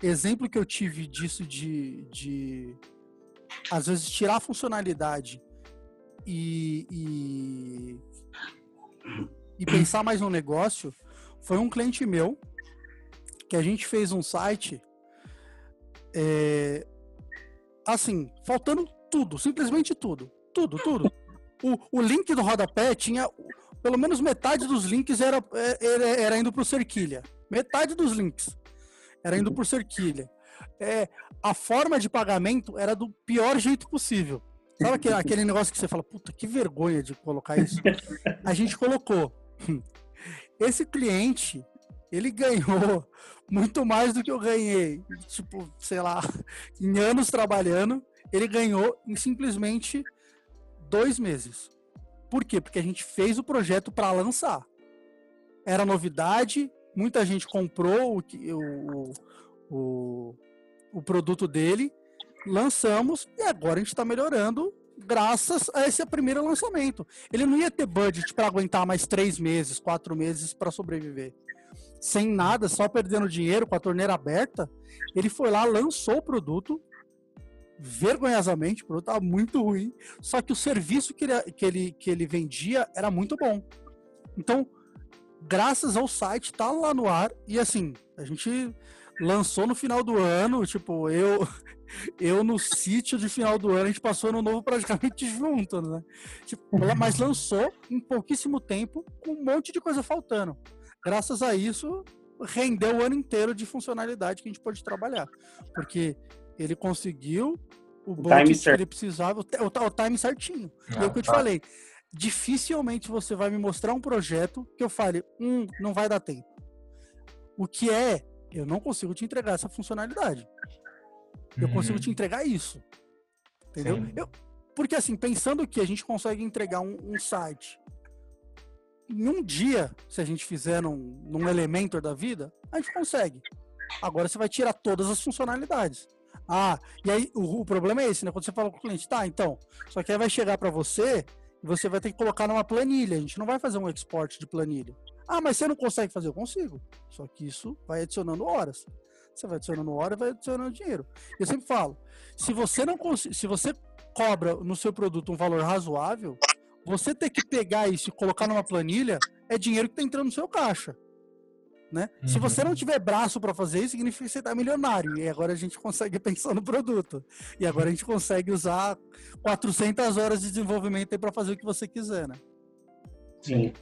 exemplo que eu tive disso de, de às vezes tirar a funcionalidade e, e, e pensar mais no negócio foi um cliente meu que a gente fez um site é, assim, faltando tudo, simplesmente tudo. Tudo, tudo. O, o link do rodapé tinha. Pelo menos metade dos links era, era, era indo pro Cerquilha. Metade dos links era indo pro Cerquilha. É, a forma de pagamento era do pior jeito possível. Sabe aquele, aquele negócio que você fala, puta, que vergonha de colocar isso? A gente colocou. Esse cliente, ele ganhou muito mais do que eu ganhei. Tipo, sei lá, em anos trabalhando, ele ganhou em simplesmente dois meses. Por quê? Porque a gente fez o projeto para lançar. Era novidade, muita gente comprou o, o, o, o produto dele, lançamos e agora a gente está melhorando graças a esse primeiro lançamento. Ele não ia ter budget para aguentar mais três meses, quatro meses para sobreviver. Sem nada, só perdendo dinheiro, com a torneira aberta, ele foi lá, lançou o produto, vergonhosamente, o produto estava muito ruim, só que o serviço que ele, que, ele, que ele vendia era muito bom. Então, graças ao site, tá lá no ar, e assim, a gente lançou no final do ano, tipo, eu eu no sítio de final do ano, a gente passou ano novo praticamente junto, né? Tipo, mas lançou em pouquíssimo tempo, com um monte de coisa faltando. Graças a isso, rendeu o ano inteiro de funcionalidade que a gente pode trabalhar. Porque ele conseguiu o budget que ele precisava, o, o, o time certinho. Ah, é o que eu te tá. falei. Dificilmente você vai me mostrar um projeto que eu fale, hum, não vai dar tempo. O que é, eu não consigo te entregar essa funcionalidade. Eu uhum. consigo te entregar isso. Entendeu? Eu, porque assim, pensando que a gente consegue entregar um, um, site em um dia, se a gente fizer num, num Elementor da vida, a gente consegue. Agora você vai tirar todas as funcionalidades. Ah, e aí o, o problema é esse, né? Quando você fala com o cliente, tá, então, só que aí vai chegar para você você vai ter que colocar numa planilha. A gente não vai fazer um export de planilha. Ah, mas você não consegue fazer? Eu consigo. Só que isso vai adicionando horas. Você vai adicionando hora e vai adicionando dinheiro. Eu sempre falo, se você não se você cobra no seu produto um valor razoável, você ter que pegar isso e colocar numa planilha é dinheiro que está entrando no seu caixa. Né? Uhum. Se você não tiver braço para fazer isso, significa que você está milionário. E agora a gente consegue pensar no produto. E agora a gente consegue usar 400 horas de desenvolvimento para fazer o que você quiser, né? Sim.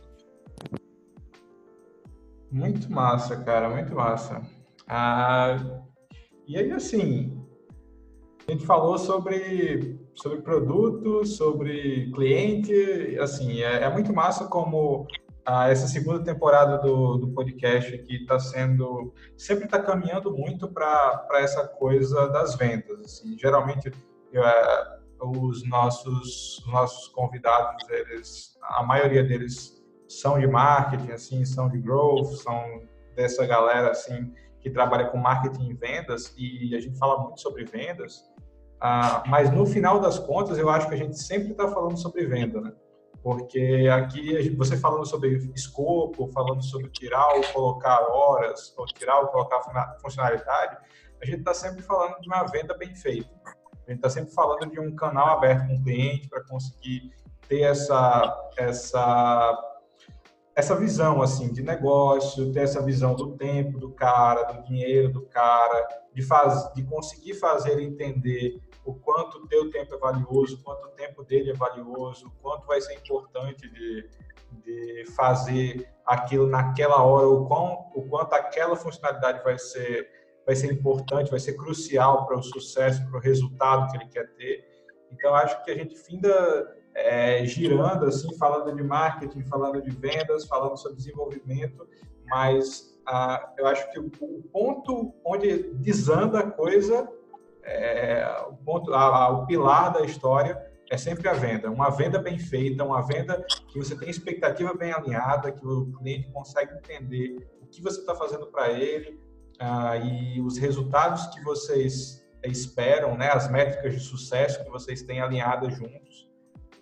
Muito massa, cara, muito massa. Ah, e aí, assim, a gente falou sobre, sobre produto, sobre cliente, assim, é, é muito massa como ah, essa segunda temporada do, do podcast aqui está sendo sempre está caminhando muito para essa coisa das vendas assim. Geralmente eu, é, os nossos nossos convidados eles a maioria deles são de marketing assim são de growth são dessa galera assim que trabalha com marketing e vendas e a gente fala muito sobre vendas ah, mas no final das contas eu acho que a gente sempre está falando sobre venda né porque aqui você falando sobre escopo, falando sobre tirar ou colocar horas, ou tirar ou colocar funcionalidade, a gente está sempre falando de uma venda bem feita. A gente está sempre falando de um canal aberto com o cliente para conseguir ter essa, essa, essa visão assim de negócio, ter essa visão do tempo do cara, do dinheiro do cara, de, faz, de conseguir fazer entender o quanto o teu tempo é valioso, o quanto o tempo dele é valioso, o quanto vai ser importante de, de fazer aquilo naquela hora, o, quão, o quanto aquela funcionalidade vai ser, vai ser importante, vai ser crucial para o sucesso, para o resultado que ele quer ter. Então, acho que a gente finda é, girando, assim, falando de marketing, falando de vendas, falando sobre desenvolvimento, mas ah, eu acho que o, o ponto onde desanda a coisa é, o, ponto, a, a, o pilar da história é sempre a venda. Uma venda bem feita, uma venda que você tem expectativa bem alinhada, que o cliente consegue entender o que você está fazendo para ele ah, e os resultados que vocês esperam, né, as métricas de sucesso que vocês têm alinhadas juntos.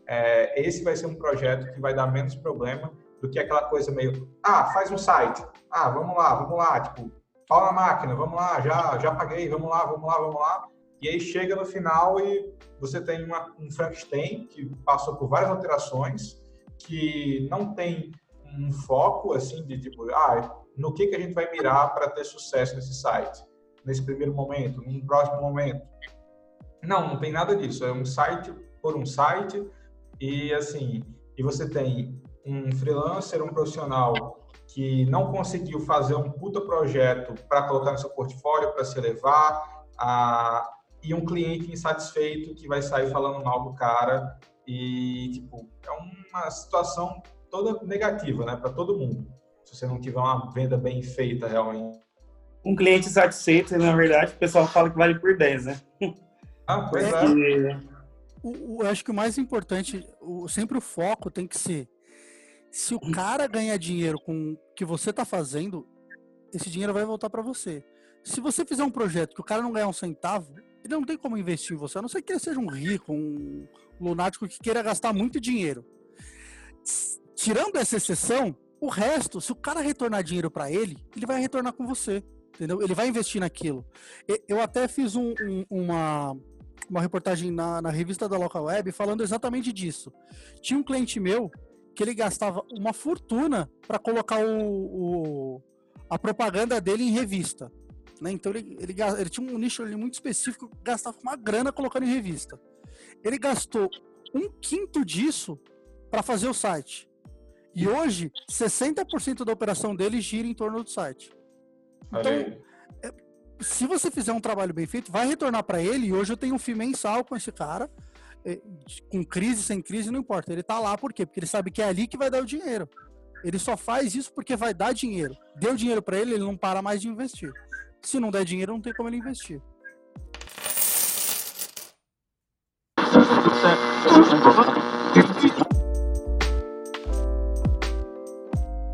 É, esse vai ser um projeto que vai dar menos problema do que aquela coisa meio, ah, faz um site, ah, vamos lá, vamos lá, tipo, pau na máquina, vamos lá, já, já paguei, vamos lá, vamos lá, vamos lá. E aí chega no final e você tem uma, um Frankenstein que passou por várias alterações, que não tem um foco assim de tipo, ah, no que, que a gente vai mirar para ter sucesso nesse site, nesse primeiro momento, num próximo momento. Não, não tem nada disso. É um site por um site e assim, e você tem um freelancer, um profissional que não conseguiu fazer um puta projeto para colocar no seu portfólio, para se elevar, a, e um cliente insatisfeito que vai sair falando mal do cara e tipo é uma situação toda negativa, né, para todo mundo. Se você não tiver uma venda bem feita realmente. Um cliente satisfeito, na verdade, o pessoal fala que vale por 10, né? Ah, pois é. é. O, o, eu acho que o mais importante, o, sempre o foco tem que ser se o cara ganhar dinheiro com o que você está fazendo, esse dinheiro vai voltar para você. Se você fizer um projeto que o cara não ganhar um centavo, ele não tem como investir em você, a não ser que ele seja um rico, um lunático que queira gastar muito dinheiro. Tirando essa exceção, o resto, se o cara retornar dinheiro para ele, ele vai retornar com você, entendeu? Ele vai investir naquilo. Eu até fiz um, um, uma, uma reportagem na, na revista da Local Web falando exatamente disso. Tinha um cliente meu que ele gastava uma fortuna para colocar o, o, a propaganda dele em revista. Né? Então ele, ele, ele tinha um nicho ali muito específico, gastava uma grana colocando em revista. Ele gastou um quinto disso para fazer o site. E hoje, 60% da operação dele gira em torno do site. Então, se você fizer um trabalho bem feito, vai retornar para ele. E hoje eu tenho um FII mensal com esse cara. É, com crise, sem crise, não importa. Ele tá lá por quê? Porque ele sabe que é ali que vai dar o dinheiro. Ele só faz isso porque vai dar dinheiro. Deu dinheiro para ele, ele não para mais de investir. Se não der dinheiro, não tem como ele investir.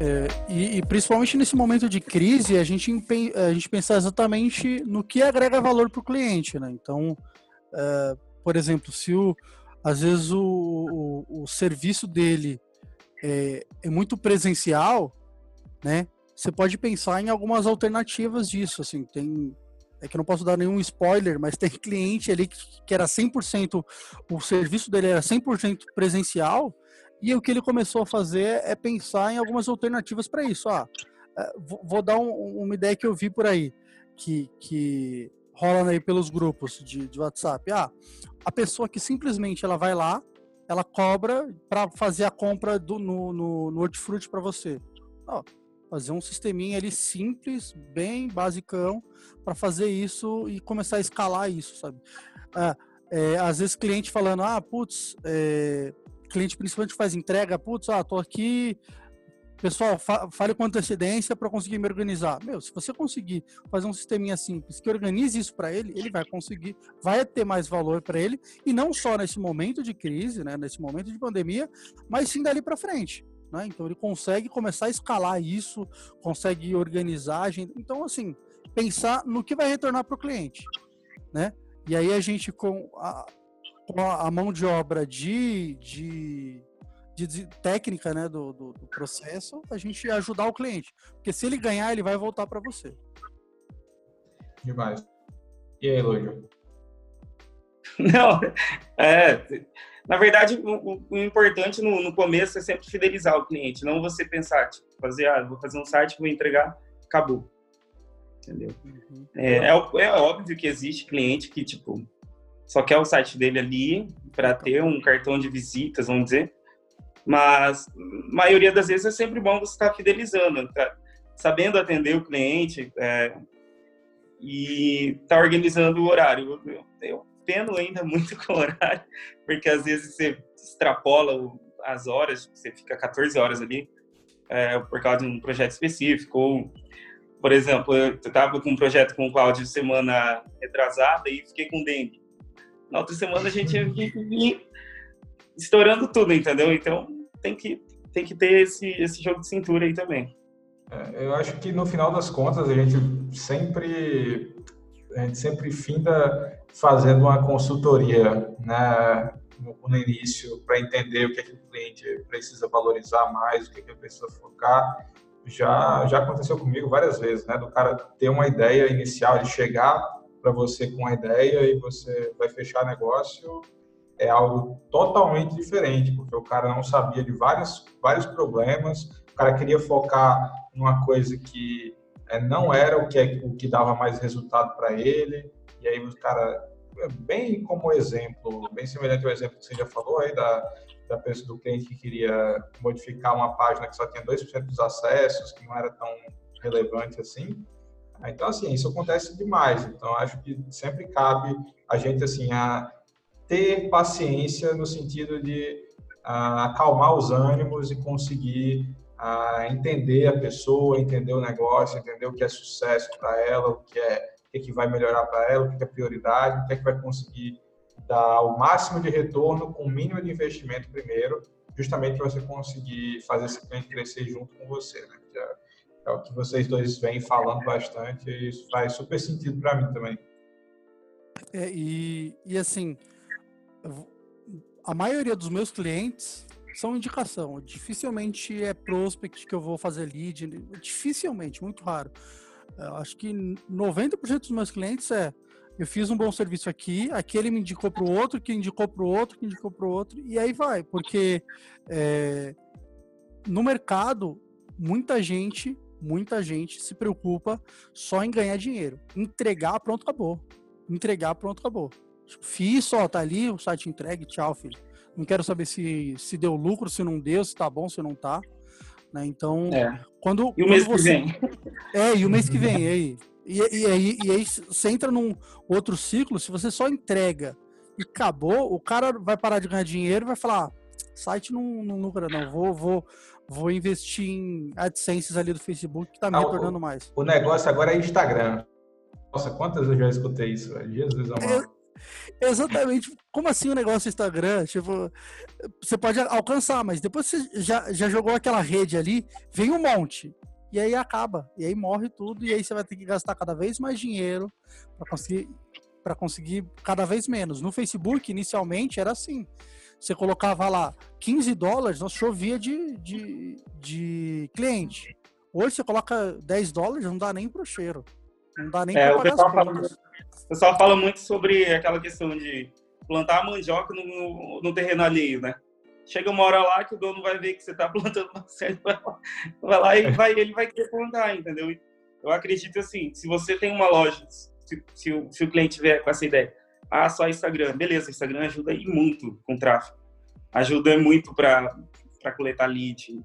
É, e, e, principalmente nesse momento de crise, a gente, a gente pensar exatamente no que agrega valor para o cliente. Né? Então, é, por exemplo, se o, às vezes o, o, o serviço dele é, é, muito presencial, né? Você pode pensar em algumas alternativas disso, assim, tem é que eu não posso dar nenhum spoiler, mas tem cliente ali que, que era 100%, o serviço dele era 100% presencial, e o que ele começou a fazer é pensar em algumas alternativas para isso. Ah, é, vou dar um, uma ideia que eu vi por aí, que, que rola aí pelos grupos de, de WhatsApp. Ah, a pessoa que simplesmente ela vai lá, ela cobra para fazer a compra do, no, no, no Hortifruti para você. Fazer um sisteminha ali simples, bem basicão, para fazer isso e começar a escalar isso, sabe? Ah, é, às vezes cliente falando, ah, putz, é, cliente principalmente faz entrega, putz, ah, tô aqui, pessoal, fa fale com antecedência para conseguir me organizar. Meu, se você conseguir fazer um sisteminha simples que organize isso para ele, ele vai conseguir, vai ter mais valor para ele e não só nesse momento de crise, né, nesse momento de pandemia, mas sim dali para frente. Né? Então ele consegue começar a escalar isso, consegue organizar a gente. Então, assim, pensar no que vai retornar para o cliente. Né? E aí a gente, com a, a mão de obra de, de, de, de técnica né, do, do, do, processo, a gente ajudar o cliente. Porque se ele ganhar, ele vai voltar para você. Demais. E aí, Lúcio? Não, é, na verdade, o, o importante no, no, começo é sempre fidelizar o cliente, não você pensar, tipo, fazer, ah, vou fazer um site, vou entregar, acabou. Entendeu? Uhum. É, é, é, óbvio que existe cliente que, tipo, só quer o site dele ali para ter um cartão de visitas, vamos dizer. Mas, maioria das vezes, é sempre bom você estar tá fidelizando, tá? sabendo atender o cliente é, e estar tá organizando o horário. Eu, eu, peno ainda muito com o horário, porque às vezes você extrapola as horas, você fica 14 horas ali é, por causa de um projeto específico. Ou, por exemplo, eu estava com um projeto com o Cláudio semana retrasada e fiquei com dengue. Na outra semana a gente ia estourando tudo, entendeu? Então tem que, tem que ter esse, esse jogo de cintura aí também. É, eu acho que no final das contas a gente sempre a gente sempre finda fazendo uma consultoria né, no, no início para entender o que, é que o cliente precisa valorizar mais, o que, é que ele precisa focar. Já, já aconteceu comigo várias vezes, né? Do cara ter uma ideia inicial, de chegar para você com uma ideia e você vai fechar negócio é algo totalmente diferente, porque o cara não sabia de vários, vários problemas, o cara queria focar numa coisa que é, não era o que, é, o que dava mais resultado para ele, e aí o cara, bem como exemplo, bem semelhante ao exemplo que você já falou aí da, da pessoa, do cliente que queria modificar uma página que só tinha 2% dos acessos, que não era tão relevante assim. Então, assim, isso acontece demais. Então, acho que sempre cabe a gente, assim, a ter paciência no sentido de a, acalmar os ânimos e conseguir a entender a pessoa, entender o negócio, entender o que é sucesso para ela, o que é, o que, é vai melhorar para ela, o que é prioridade, o que é que vai conseguir dar o máximo de retorno com o mínimo de investimento primeiro, justamente para você conseguir fazer esse cliente crescer junto com você, né? É, é, o que vocês dois vêm falando bastante e isso faz super sentido para mim também. É, e, e assim, a maioria dos meus clientes são indicação. Dificilmente é prospect que eu vou fazer lead, dificilmente, muito raro. Eu acho que 90% dos meus clientes é eu fiz um bom serviço aqui, aquele me indicou para o outro, que indicou para o outro, que indicou para o outro, e aí vai, porque é, no mercado, muita gente, muita gente se preocupa só em ganhar dinheiro. Entregar, pronto, acabou. Entregar, pronto, acabou. Fiz, ó, tá ali, o site entregue, tchau, filho. Não quero saber se, se deu lucro, se não deu, se tá bom, se não tá. Né? Então, é. quando. E o mês você... que vem. É, e o mês que vem, e aí? E, e, aí, e aí você entra num outro ciclo, se você só entrega e acabou, o cara vai parar de ganhar dinheiro e vai falar: ah, site não, não lucra, não, vou, vou, vou investir em AdSense ali do Facebook que tá me ah, retornando mais. O negócio agora é Instagram. Nossa, quantas eu já escutei isso, velho? Jesus amado. Exatamente. Como assim o negócio do Instagram? Tipo, você pode alcançar, mas depois você já, já jogou aquela rede ali, vem um monte. E aí acaba. E aí morre tudo. E aí você vai ter que gastar cada vez mais dinheiro para conseguir para conseguir cada vez menos. No Facebook, inicialmente, era assim. Você colocava lá 15 dólares, nós chovia de, de, de cliente. Hoje você coloca 10 dólares, não dá nem pro cheiro. Não dá nem É, para o pagar as fala, contas. o pessoal fala muito sobre aquela questão de plantar mandioca no, no terreno alheio, né? Chega uma hora lá que o dono vai ver que você está plantando uma série, vai lá, vai lá e vai, ele vai querer plantar, entendeu? Eu acredito assim, se você tem uma loja, se, se o, se o cliente vier com essa ideia, ah, só Instagram, beleza, Instagram ajuda aí muito com tráfego, ajuda muito para coletar lead.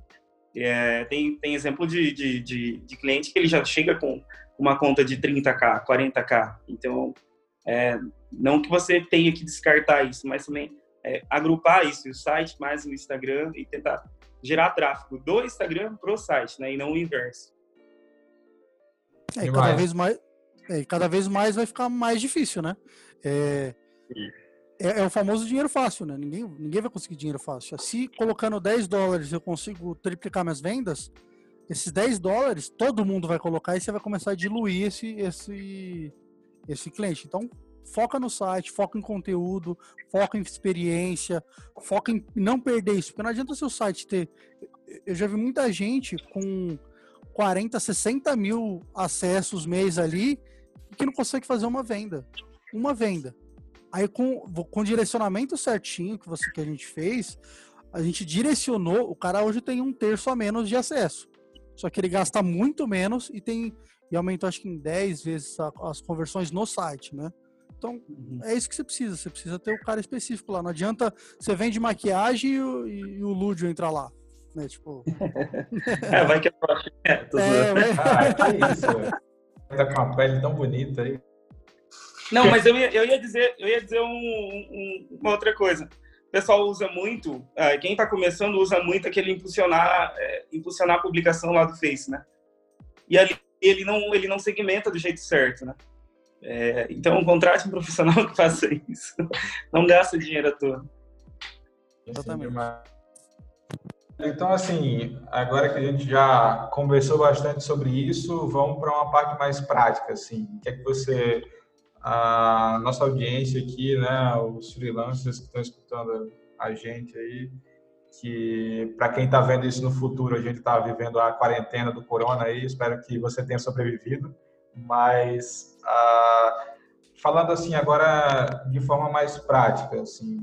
É, tem, tem exemplo de, de, de, de cliente que ele já chega com uma conta de 30k, 40k. Então, é, não que você tenha que descartar isso, mas também é, agrupar isso, o site mais o Instagram e tentar gerar tráfego do Instagram pro site, né? E não o inverso. É, e cada vez mais, é, e cada vez mais vai ficar mais difícil, né? É, é, é o famoso dinheiro fácil, né? Ninguém, ninguém vai conseguir dinheiro fácil. Se colocando 10 dólares eu consigo triplicar minhas vendas, esses 10 dólares todo mundo vai colocar e você vai começar a diluir esse, esse, esse cliente. Então, foca no site, foca em conteúdo, foca em experiência, foca em não perder isso. Porque não adianta o seu site ter. Eu já vi muita gente com 40, 60 mil acessos mês ali que não consegue fazer uma venda. Uma venda. Aí com, com o direcionamento certinho que, você, que a gente fez, a gente direcionou, o cara hoje tem um terço a menos de acesso. Só que ele gasta muito menos e tem e aumentou acho que em 10 vezes a- as conversões no site, né? Então, é isso que você precisa. Você precisa ter o cara específico lá. Não adianta você vende maquiagem e o, e o Lúdio entrar lá. Né? Tipo, É, vai que é próximo. É, é, vai- Ah, que isso, velho. Tá com uma pele tão bonita aí. Não, mas eu ia, eu ia dizer, eu ia dizer um- um- uma outra coisa. O pessoal usa muito, eh, quem está começando usa muito aquele impulsionar, eh, impulsionar a publicação lá do Face, né? E ali ele não, ele não segmenta do jeito certo, né? Eh, então, contrate um profissional que faça isso. Não gasta dinheiro à toa. Exatamente. Então, assim, agora que a gente já conversou bastante sobre isso, vamos para uma parte mais prática, assim. O que é que você, a nossa audiência aqui, né, os freelancers que estão escutando a gente aí, que para quem está vendo isso no futuro, a gente está vivendo a quarentena do corona aí, espero que você tenha sobrevivido, mas falando assim agora de forma mais prática, assim,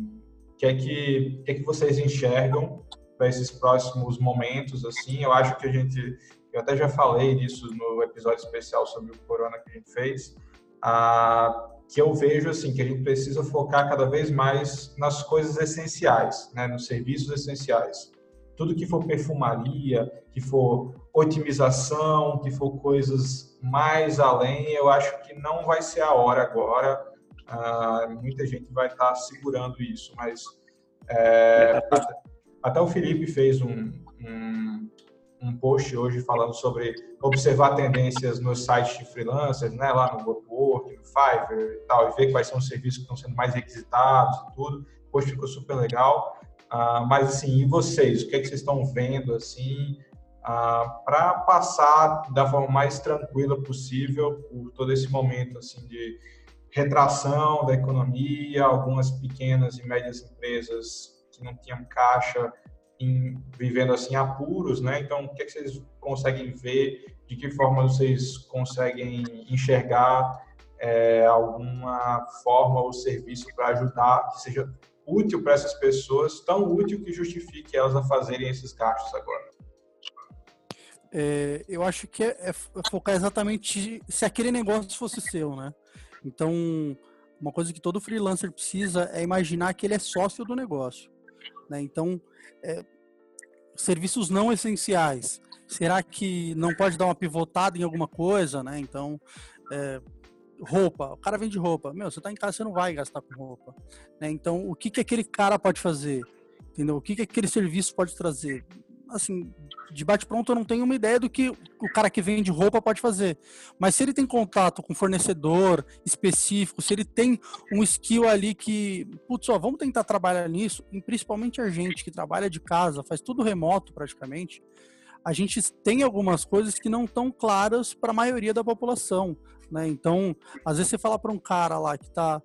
o que é que, que é que vocês enxergam para esses próximos momentos, assim, eu acho que a gente, eu até já falei disso no episódio especial sobre o corona que a gente fez, ah, que eu vejo, assim, que a gente precisa focar cada vez mais nas coisas essenciais, né, nos serviços essenciais. Tudo que for perfumaria, que for otimização, que for coisas mais além, eu acho que não vai ser a hora agora. Ah, muita gente vai estar segurando isso, mas é, até, o Felipe fez um, um, um post hoje falando sobre observar tendências nos sites de freelancers, né, lá no Upwork, no Fiverr e tal, e ver quais são os serviços que estão sendo mais requisitados e tudo. O post ficou super legal. Ah, mas assim, e vocês? O que, é que vocês estão vendo assim ah, para passar da forma mais tranquila possível por todo esse momento assim de retração da economia, algumas pequenas e médias empresas que não tinham caixa em, vivendo assim apuros, né? Então, o que, é que vocês conseguem ver? De que forma vocês conseguem enxergar é, alguma forma ou serviço para ajudar que seja útil para essas pessoas, tão útil que justifique elas a fazerem esses gastos agora? É, eu acho que é, é focar exatamente se aquele negócio fosse seu, né? Então, uma coisa que todo freelancer precisa é imaginar que ele é sócio do negócio. Né? Então, é, serviços não essenciais. Será que não pode dar uma pivotada em alguma coisa, né? Então, é, roupa. O cara vende roupa. Meu, você tá em casa, você não vai gastar com roupa. Né? Então, o que, que aquele cara pode fazer? Entendeu? O que, que aquele serviço pode trazer? Assim, de bate-pronto eu não tenho uma ideia do que o cara que vende roupa pode fazer. Mas se ele tem contato com fornecedor específico, se ele tem um skill ali que, putz, ó, vamos tentar trabalhar nisso, e principalmente a gente que trabalha de casa, faz tudo remoto praticamente, a gente tem algumas coisas que não estão claras para a maioria da população. né? Então, às vezes você fala para um cara lá que tá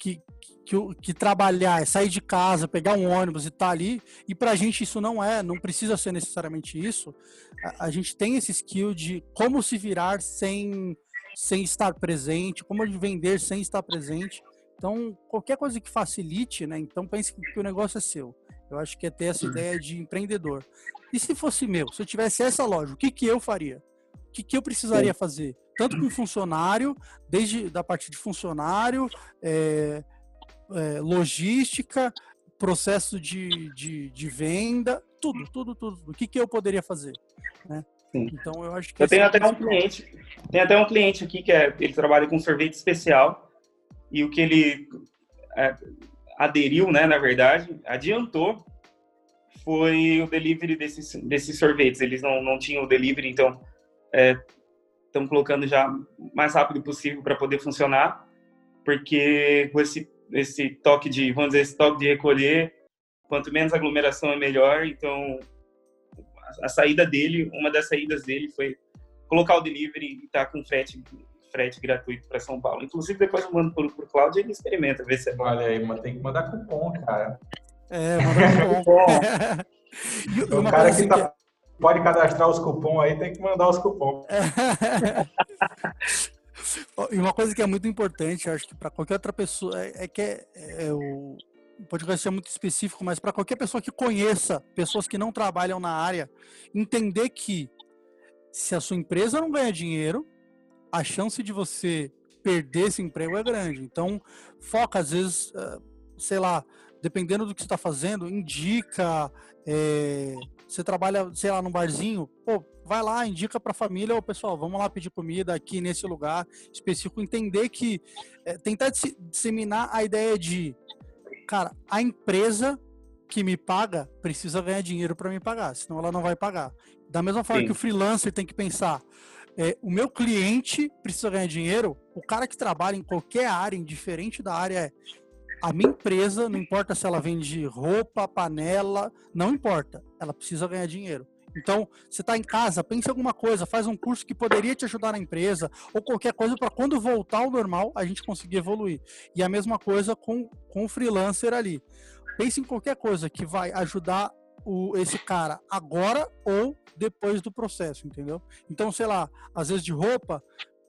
que, que, que, trabalhar é sair de casa, pegar um ônibus e tá ali, e pra gente isso não é, não precisa ser necessariamente isso. A, a gente tem esse skill de como se virar sem, sem estar presente, como vender sem estar presente. Então, qualquer coisa que facilite, né? Então pense que, que o negócio é seu. Eu acho que é ter essa ideia de empreendedor. E se fosse meu, se eu tivesse essa loja, o que, que eu faria? O que, que eu precisaria fazer? Tanto com funcionário, desde da parte de funcionário, é, é, logística, processo de, de, de, venda, tudo, tudo, tudo. O que, que eu poderia fazer? Né? Então eu acho que. Eu tenho é até um cliente, tem até um cliente aqui que é, ele trabalha com sorvete especial e o que ele é, aderiu, né, na verdade, adiantou foi o delivery desses, desses sorvetes. Eles não, não tinham o delivery, então estão é, colocando já o mais rápido possível para poder funcionar, porque com esse, esse toque de, vamos dizer, esse toque de recolher, quanto menos aglomeração é melhor, então a, a saída dele, uma das saídas dele foi colocar o delivery e estar tá com frete frete gratuito para São Paulo. Inclusive, depois eu mando por, por Cláudio e ele experimenta, ver se é bom. Olha aí, mas tem que mandar cupom, cara. É, manda cupom. e o cara que, assim tá, que pode cadastrar os cupons aí, tem que mandar os cupons. e uma coisa que é muito importante, acho que para qualquer outra pessoa, é, é que é, é, o podcast é muito específico, mas para qualquer pessoa que conheça pessoas que não trabalham na área, entender que se a sua empresa não ganha dinheiro, a chance de você perder esse emprego é grande. Então, foca, às vezes, ah, sei lá, dependendo do que você está fazendo, indica. É, você trabalha, sei lá, num barzinho, pô, vai lá, indica para a família, ô pessoal, vamos lá pedir comida aqui nesse lugar específico. Entender que. É, tentar disseminar a ideia de, cara, a empresa que me paga precisa ganhar dinheiro para me pagar, senão ela não vai pagar. Da mesma forma Sim. que o freelancer tem que pensar, é, o meu cliente precisa ganhar dinheiro, o cara que trabalha em qualquer área, indiferente da área, é a minha empresa, não importa se ela vende roupa, panela, não importa, ela precisa ganhar dinheiro. Então, você está em casa, pense em alguma coisa, faz um curso que poderia te ajudar na empresa, ou qualquer coisa para quando voltar ao normal a gente conseguir evoluir. E a mesma coisa com, com o freelancer ali. Pense em qualquer coisa que vai ajudar o, esse cara agora ou depois do processo, entendeu? Então, sei lá, às vezes de roupa,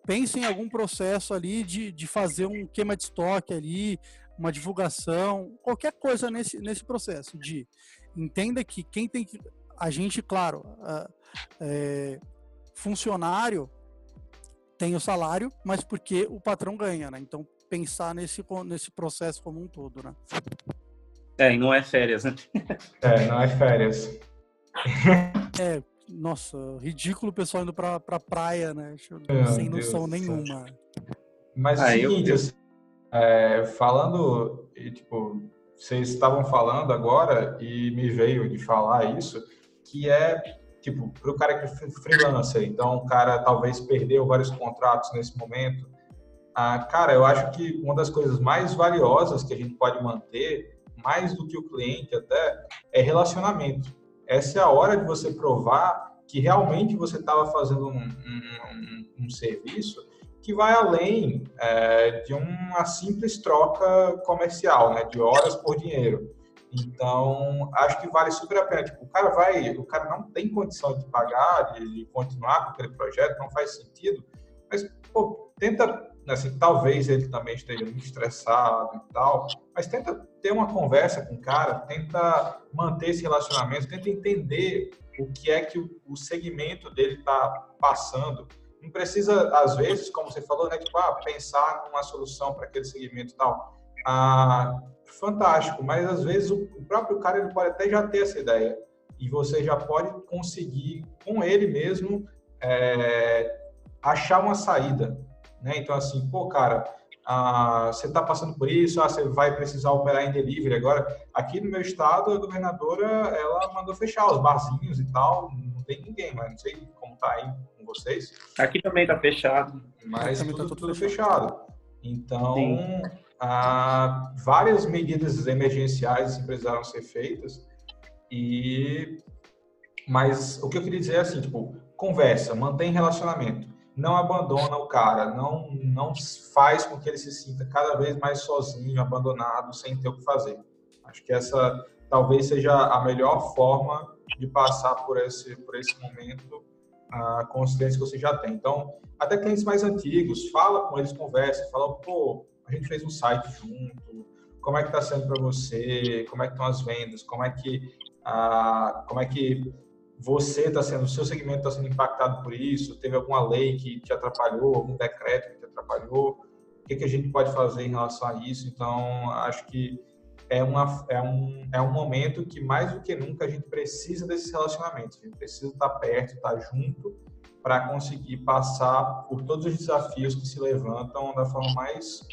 pense em algum processo ali de, de fazer um queima de estoque ali, uma divulgação, qualquer coisa nesse, nesse processo de entenda que quem tem que a gente, claro, é, funcionário tem o salário, mas porque o patrão ganha, né? Então pensar nesse nesse processo como um todo, né? É, e não é férias, né? É, não é férias. É, nossa, ridículo o pessoal indo pra, pra praia, né? Meu Sem noção Deus nenhuma. Mas ah, seguinte, eu... é, falando, tipo, vocês estavam falando agora e me veio de falar isso, que é, tipo, para o cara que é freelancer, então o cara talvez perdeu vários contratos nesse momento. Ah, cara, eu acho que uma das coisas mais valiosas que a gente pode manter, mais do que o cliente até, é relacionamento essa é a hora de você provar que realmente você estava fazendo um, um, um, um, serviço que vai além é, de uma simples troca comercial, né, de horas por dinheiro. Então, acho que vale super a pena. Tipo, o cara vai, o cara não tem condição de pagar, de, de continuar com aquele projeto, não faz sentido. Mas, pô, tenta assim, talvez ele também esteja muito estressado e tal, mas tenta ter uma conversa com o cara, tenta manter esse relacionamento, tenta entender o que é que o, o segmento dele está passando. Não precisa, às vezes, como você falou, né, tipo, ah, pensar numa solução para aquele segmento e tal. Ah, fantástico, mas às vezes o, próprio cara ele pode até já ter essa ideia e você já pode conseguir com ele mesmo é, achar uma saída né? Então, assim, pô, cara, ah, você está passando por isso, ah, você vai precisar operar em delivery agora. Aqui no meu estado, a governadora, ela mandou fechar os barzinhos e tal, não tem ninguém, mas não sei tá aí com vocês. Aqui também está fechado. Mas também tudo, tá tudo, tudo fechado. fechado. Então, ah, várias medidas emergenciais precisaram ser feitas e mas o que eu queria dizer é assim, tipo, conversa, mantém relacionamento não abandona o cara, não, não faz com que ele se sinta cada vez mais sozinho, abandonado, sem ter o que fazer. Acho que essa talvez seja a melhor forma de passar por esse, por esse momento uh, com os clientes que você já tem. Então, até clientes mais antigos, fala com eles, conversa, fala, pô, a gente fez um site junto, como é que está sendo para você, como é que estão as vendas, como é que, uh, como é que você está sendo, o seu segmento está sendo impactado por isso, teve alguma lei que te atrapalhou, algum decreto que te atrapalhou, o que, que a gente pode fazer em relação a isso? Então, acho que é, uma, é, um, é um momento que, mais do que nunca, a gente precisa desses relacionamentos. A gente precisa estar perto, estar junto, para conseguir passar por todos os desafios que se levantam da forma mais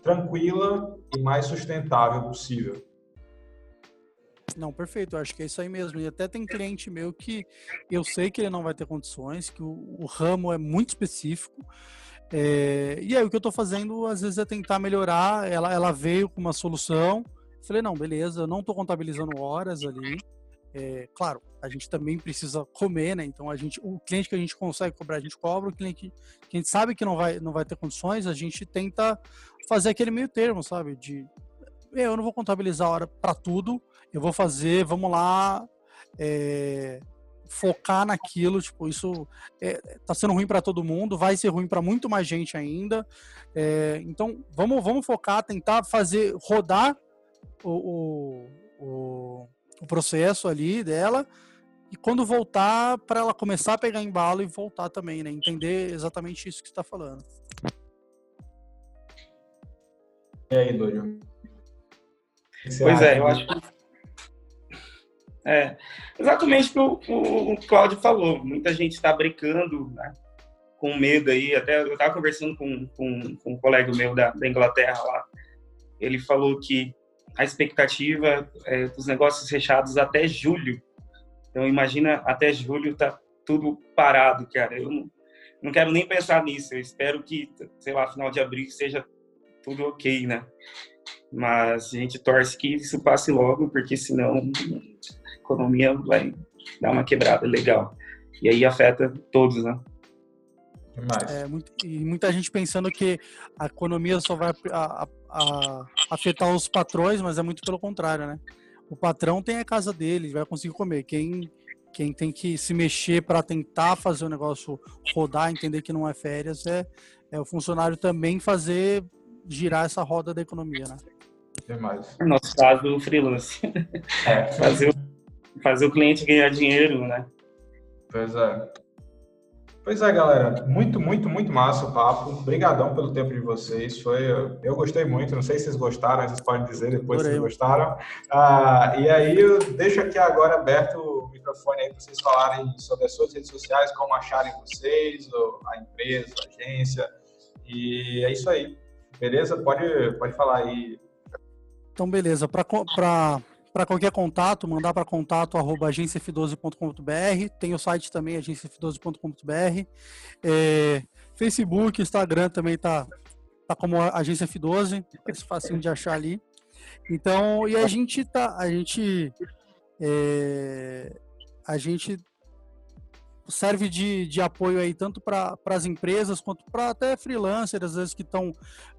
tranquila e mais sustentável possível. Não, perfeito. Eu acho que é isso aí mesmo. E até tem cliente meu que eu sei que ele não vai ter condições, que o, o ramo é muito específico. É, e aí o que eu estou fazendo às vezes é tentar melhorar. Ela, ela veio com uma solução. Falei, não, beleza, não estou contabilizando horas ali. É, claro, a gente também precisa comer, né? Então a gente, o cliente que a gente consegue cobrar, a gente cobra, o cliente que a gente sabe que não vai, não vai ter condições, a gente tenta fazer aquele meio termo, sabe? De eu não vou contabilizar a hora para tudo, eu vou fazer, vamos lá, é, focar naquilo, tipo, isso é, tá sendo ruim para todo mundo, vai ser ruim para muito mais gente ainda. É, então, vamos, vamos focar, tentar fazer rodar o, o, o, o processo ali dela e quando voltar, para ela começar a pegar embalo e voltar também, né? Entender exatamente isso que você está falando. E aí, Dúlio? Pois é, eu acho que é, exatamente o que o, o Cláudio falou. Muita gente está brincando né, com medo aí. Até eu estava conversando com, com, com, um colega meu da, da, Inglaterra lá. Ele falou que a expectativa é dos negócios fechados até julho. Então, imagina, até julho tá tudo parado, cara. Eu não, não quero nem pensar nisso. Eu espero que, sei lá, final de abril seja tudo ok, né? Mas a gente torce que isso passe logo, porque senão economia vai dar uma quebrada legal. E aí afeta todos, né? É, muito, e muita gente pensando que a economia só vai a, a, a afetar os patrões, mas é muito pelo contrário, né? O patrão tem a casa dele, vai conseguir comer. Quem, quem tem que se mexer para tentar fazer o negócio rodar, entender que não é férias, é, é o funcionário também fazer girar essa roda da economia, né? Demais. No nosso caso, o freelance. É. fazer o fazer o cliente ganhar dinheiro, né? Pois é. Pois é, galera. Muito, muito, muito massa o papo. Obrigadão pelo tempo de vocês. Foi, eu gostei muito. Não sei se vocês gostaram, vocês podem dizer depois se vocês gostaram. Ah, e aí eu deixo aqui agora aberto o microfone aí para vocês falarem sobre as suas redes sociais, como acharem vocês, a empresa, a agência. E é isso aí. Beleza? Pode, pode falar aí. Então, beleza. Para para qualquer contato, mandar para contato arroba agenciaf12.com.br. Tem o site também, agenciaf12.com.br. É, Facebook, Instagram também tá, tá como Agência F12, é fácil de achar ali. Então, e a gente tá, a gente, é, a gente serve de, de apoio aí tanto para as empresas quanto para até freelancers, às vezes que estão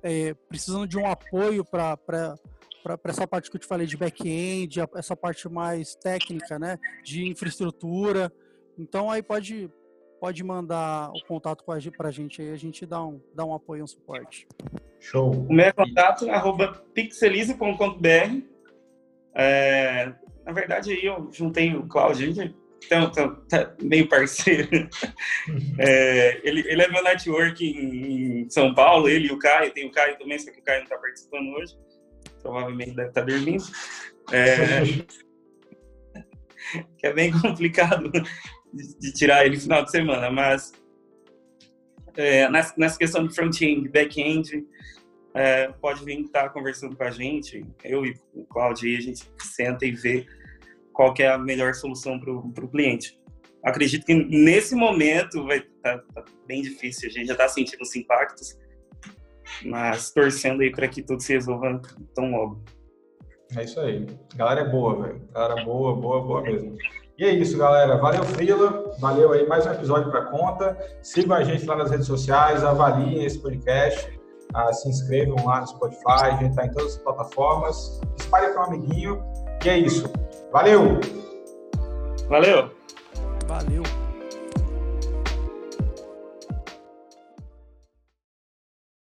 é, precisando de um apoio para para essa parte que eu te falei de back-end, essa parte mais técnica, né, de infraestrutura. Então aí pode pode mandar o contato com a gente para a gente aí, a gente dá um dá um apoio, um suporte. Show. O meu contato é arroba pixelize.com.br. É, na verdade aí eu juntei o Claudio, então, então tá meio parceiro. É, ele, ele é meu network em, em, São Paulo, ele e o Caio, tem o Caio também, só que o Caio não está participando hoje provavelmente deve estar dormindo. É, que é bem complicado de, de, tirar ele no final de semana, mas é, nessa, nessa, questão de front-end, back-end, é, pode vir estar conversando com a gente, eu e o Claudio, a gente senta e vê qual é a melhor solução para o cliente. Acredito que nesse momento vai tá, tá bem difícil, a gente já está sentindo os impactos, mas torcendo aí para que tudo se resolva tão logo. É isso aí. A galera é boa, velho. Galera boa, boa, boa mesmo. E é isso, galera. Valeu, Frila. Valeu aí mais um episódio para conta. Sigam a gente lá nas redes sociais, avaliem esse podcast, ah, se inscrevam lá no Spotify, a gente está em todas as plataformas. Espalhe para um amiguinho. E é isso. Valeu! Valeu! Valeu!